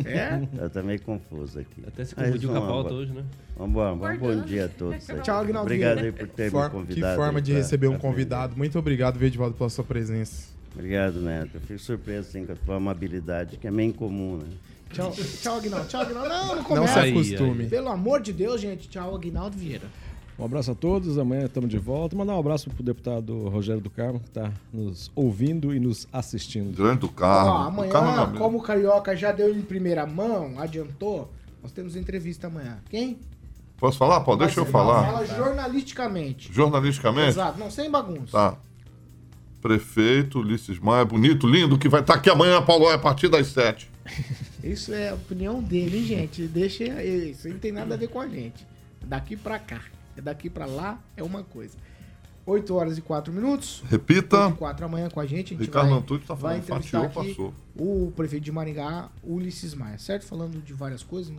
S1: É?
S7: Eu tô meio confuso aqui.
S3: Até se confundiu com a
S7: vamos
S3: pauta hoje, né?
S7: Vambora, vamos. bom dia a todos. aí.
S1: Tchau, Aguinaldo
S7: Obrigado aí por ter
S5: For-
S7: me
S5: que
S7: convidado.
S5: forma
S7: aí
S5: de
S7: pra-
S5: receber um convidado. Muito obrigado, Vedivaldo, pela sua presença.
S7: Obrigado, Neto. Eu fico surpreso assim, com a tua amabilidade, que é meio incomum, né?
S1: Tchau, tchau, Aguinaldo. Tchau, Aguinaldo. Não, não
S5: Não
S1: começa.
S5: se
S3: Aí,
S5: acostume.
S1: Pelo amor de Deus, gente. Tchau, Aguinaldo Vieira.
S4: Um abraço a todos, amanhã estamos de volta. Mandar um abraço pro deputado Rogério do Carmo, que está nos ouvindo e nos assistindo.
S2: Grande do
S1: Ó,
S2: carro. o
S1: amanhã,
S2: carro não-
S1: como o Carioca já deu em primeira mão, adiantou, nós temos entrevista amanhã. Quem?
S2: Posso falar, Paulo? Deixa eu falar.
S1: Fala jornalisticamente.
S2: Jornalisticamente?
S1: Exato, não, sem bagunça.
S2: Tá. Prefeito Ulisses Maia, bonito, lindo, que vai estar aqui amanhã, Paulo, é a partir das sete.
S1: Isso é a opinião dele, hein, gente. Deixa isso, não tem nada a ver com a gente. Daqui pra cá, é daqui pra lá, é uma coisa. 8 horas e 4 minutos. 8
S2: Repita.
S1: e 4 amanhã com a gente. A gente
S2: Ricardo
S1: vai,
S2: Antunes tá
S1: vai
S2: falando, fatiou,
S1: aqui
S2: passou.
S1: o prefeito de Maringá, Ulisses Maia, certo? Falando de várias coisas,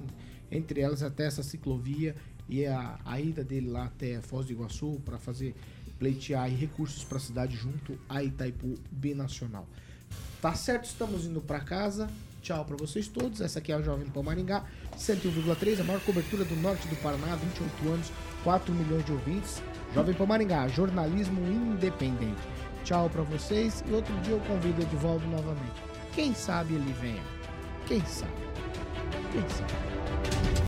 S1: entre elas até essa ciclovia e a, a ida dele lá até Foz do Iguaçu para fazer pleitear recursos para a cidade junto a Itaipu Binacional. Tá certo, estamos indo para casa. Tchau para vocês todos. Essa aqui é a Jovem Pan Maringá, 101,3, a maior cobertura do norte do Paraná, 28 anos, 4 milhões de ouvintes. Jovem Pan Maringá, jornalismo independente. Tchau para vocês e outro dia eu convido Edivaldo novamente. Quem sabe ele venha. Quem sabe? Quem sabe?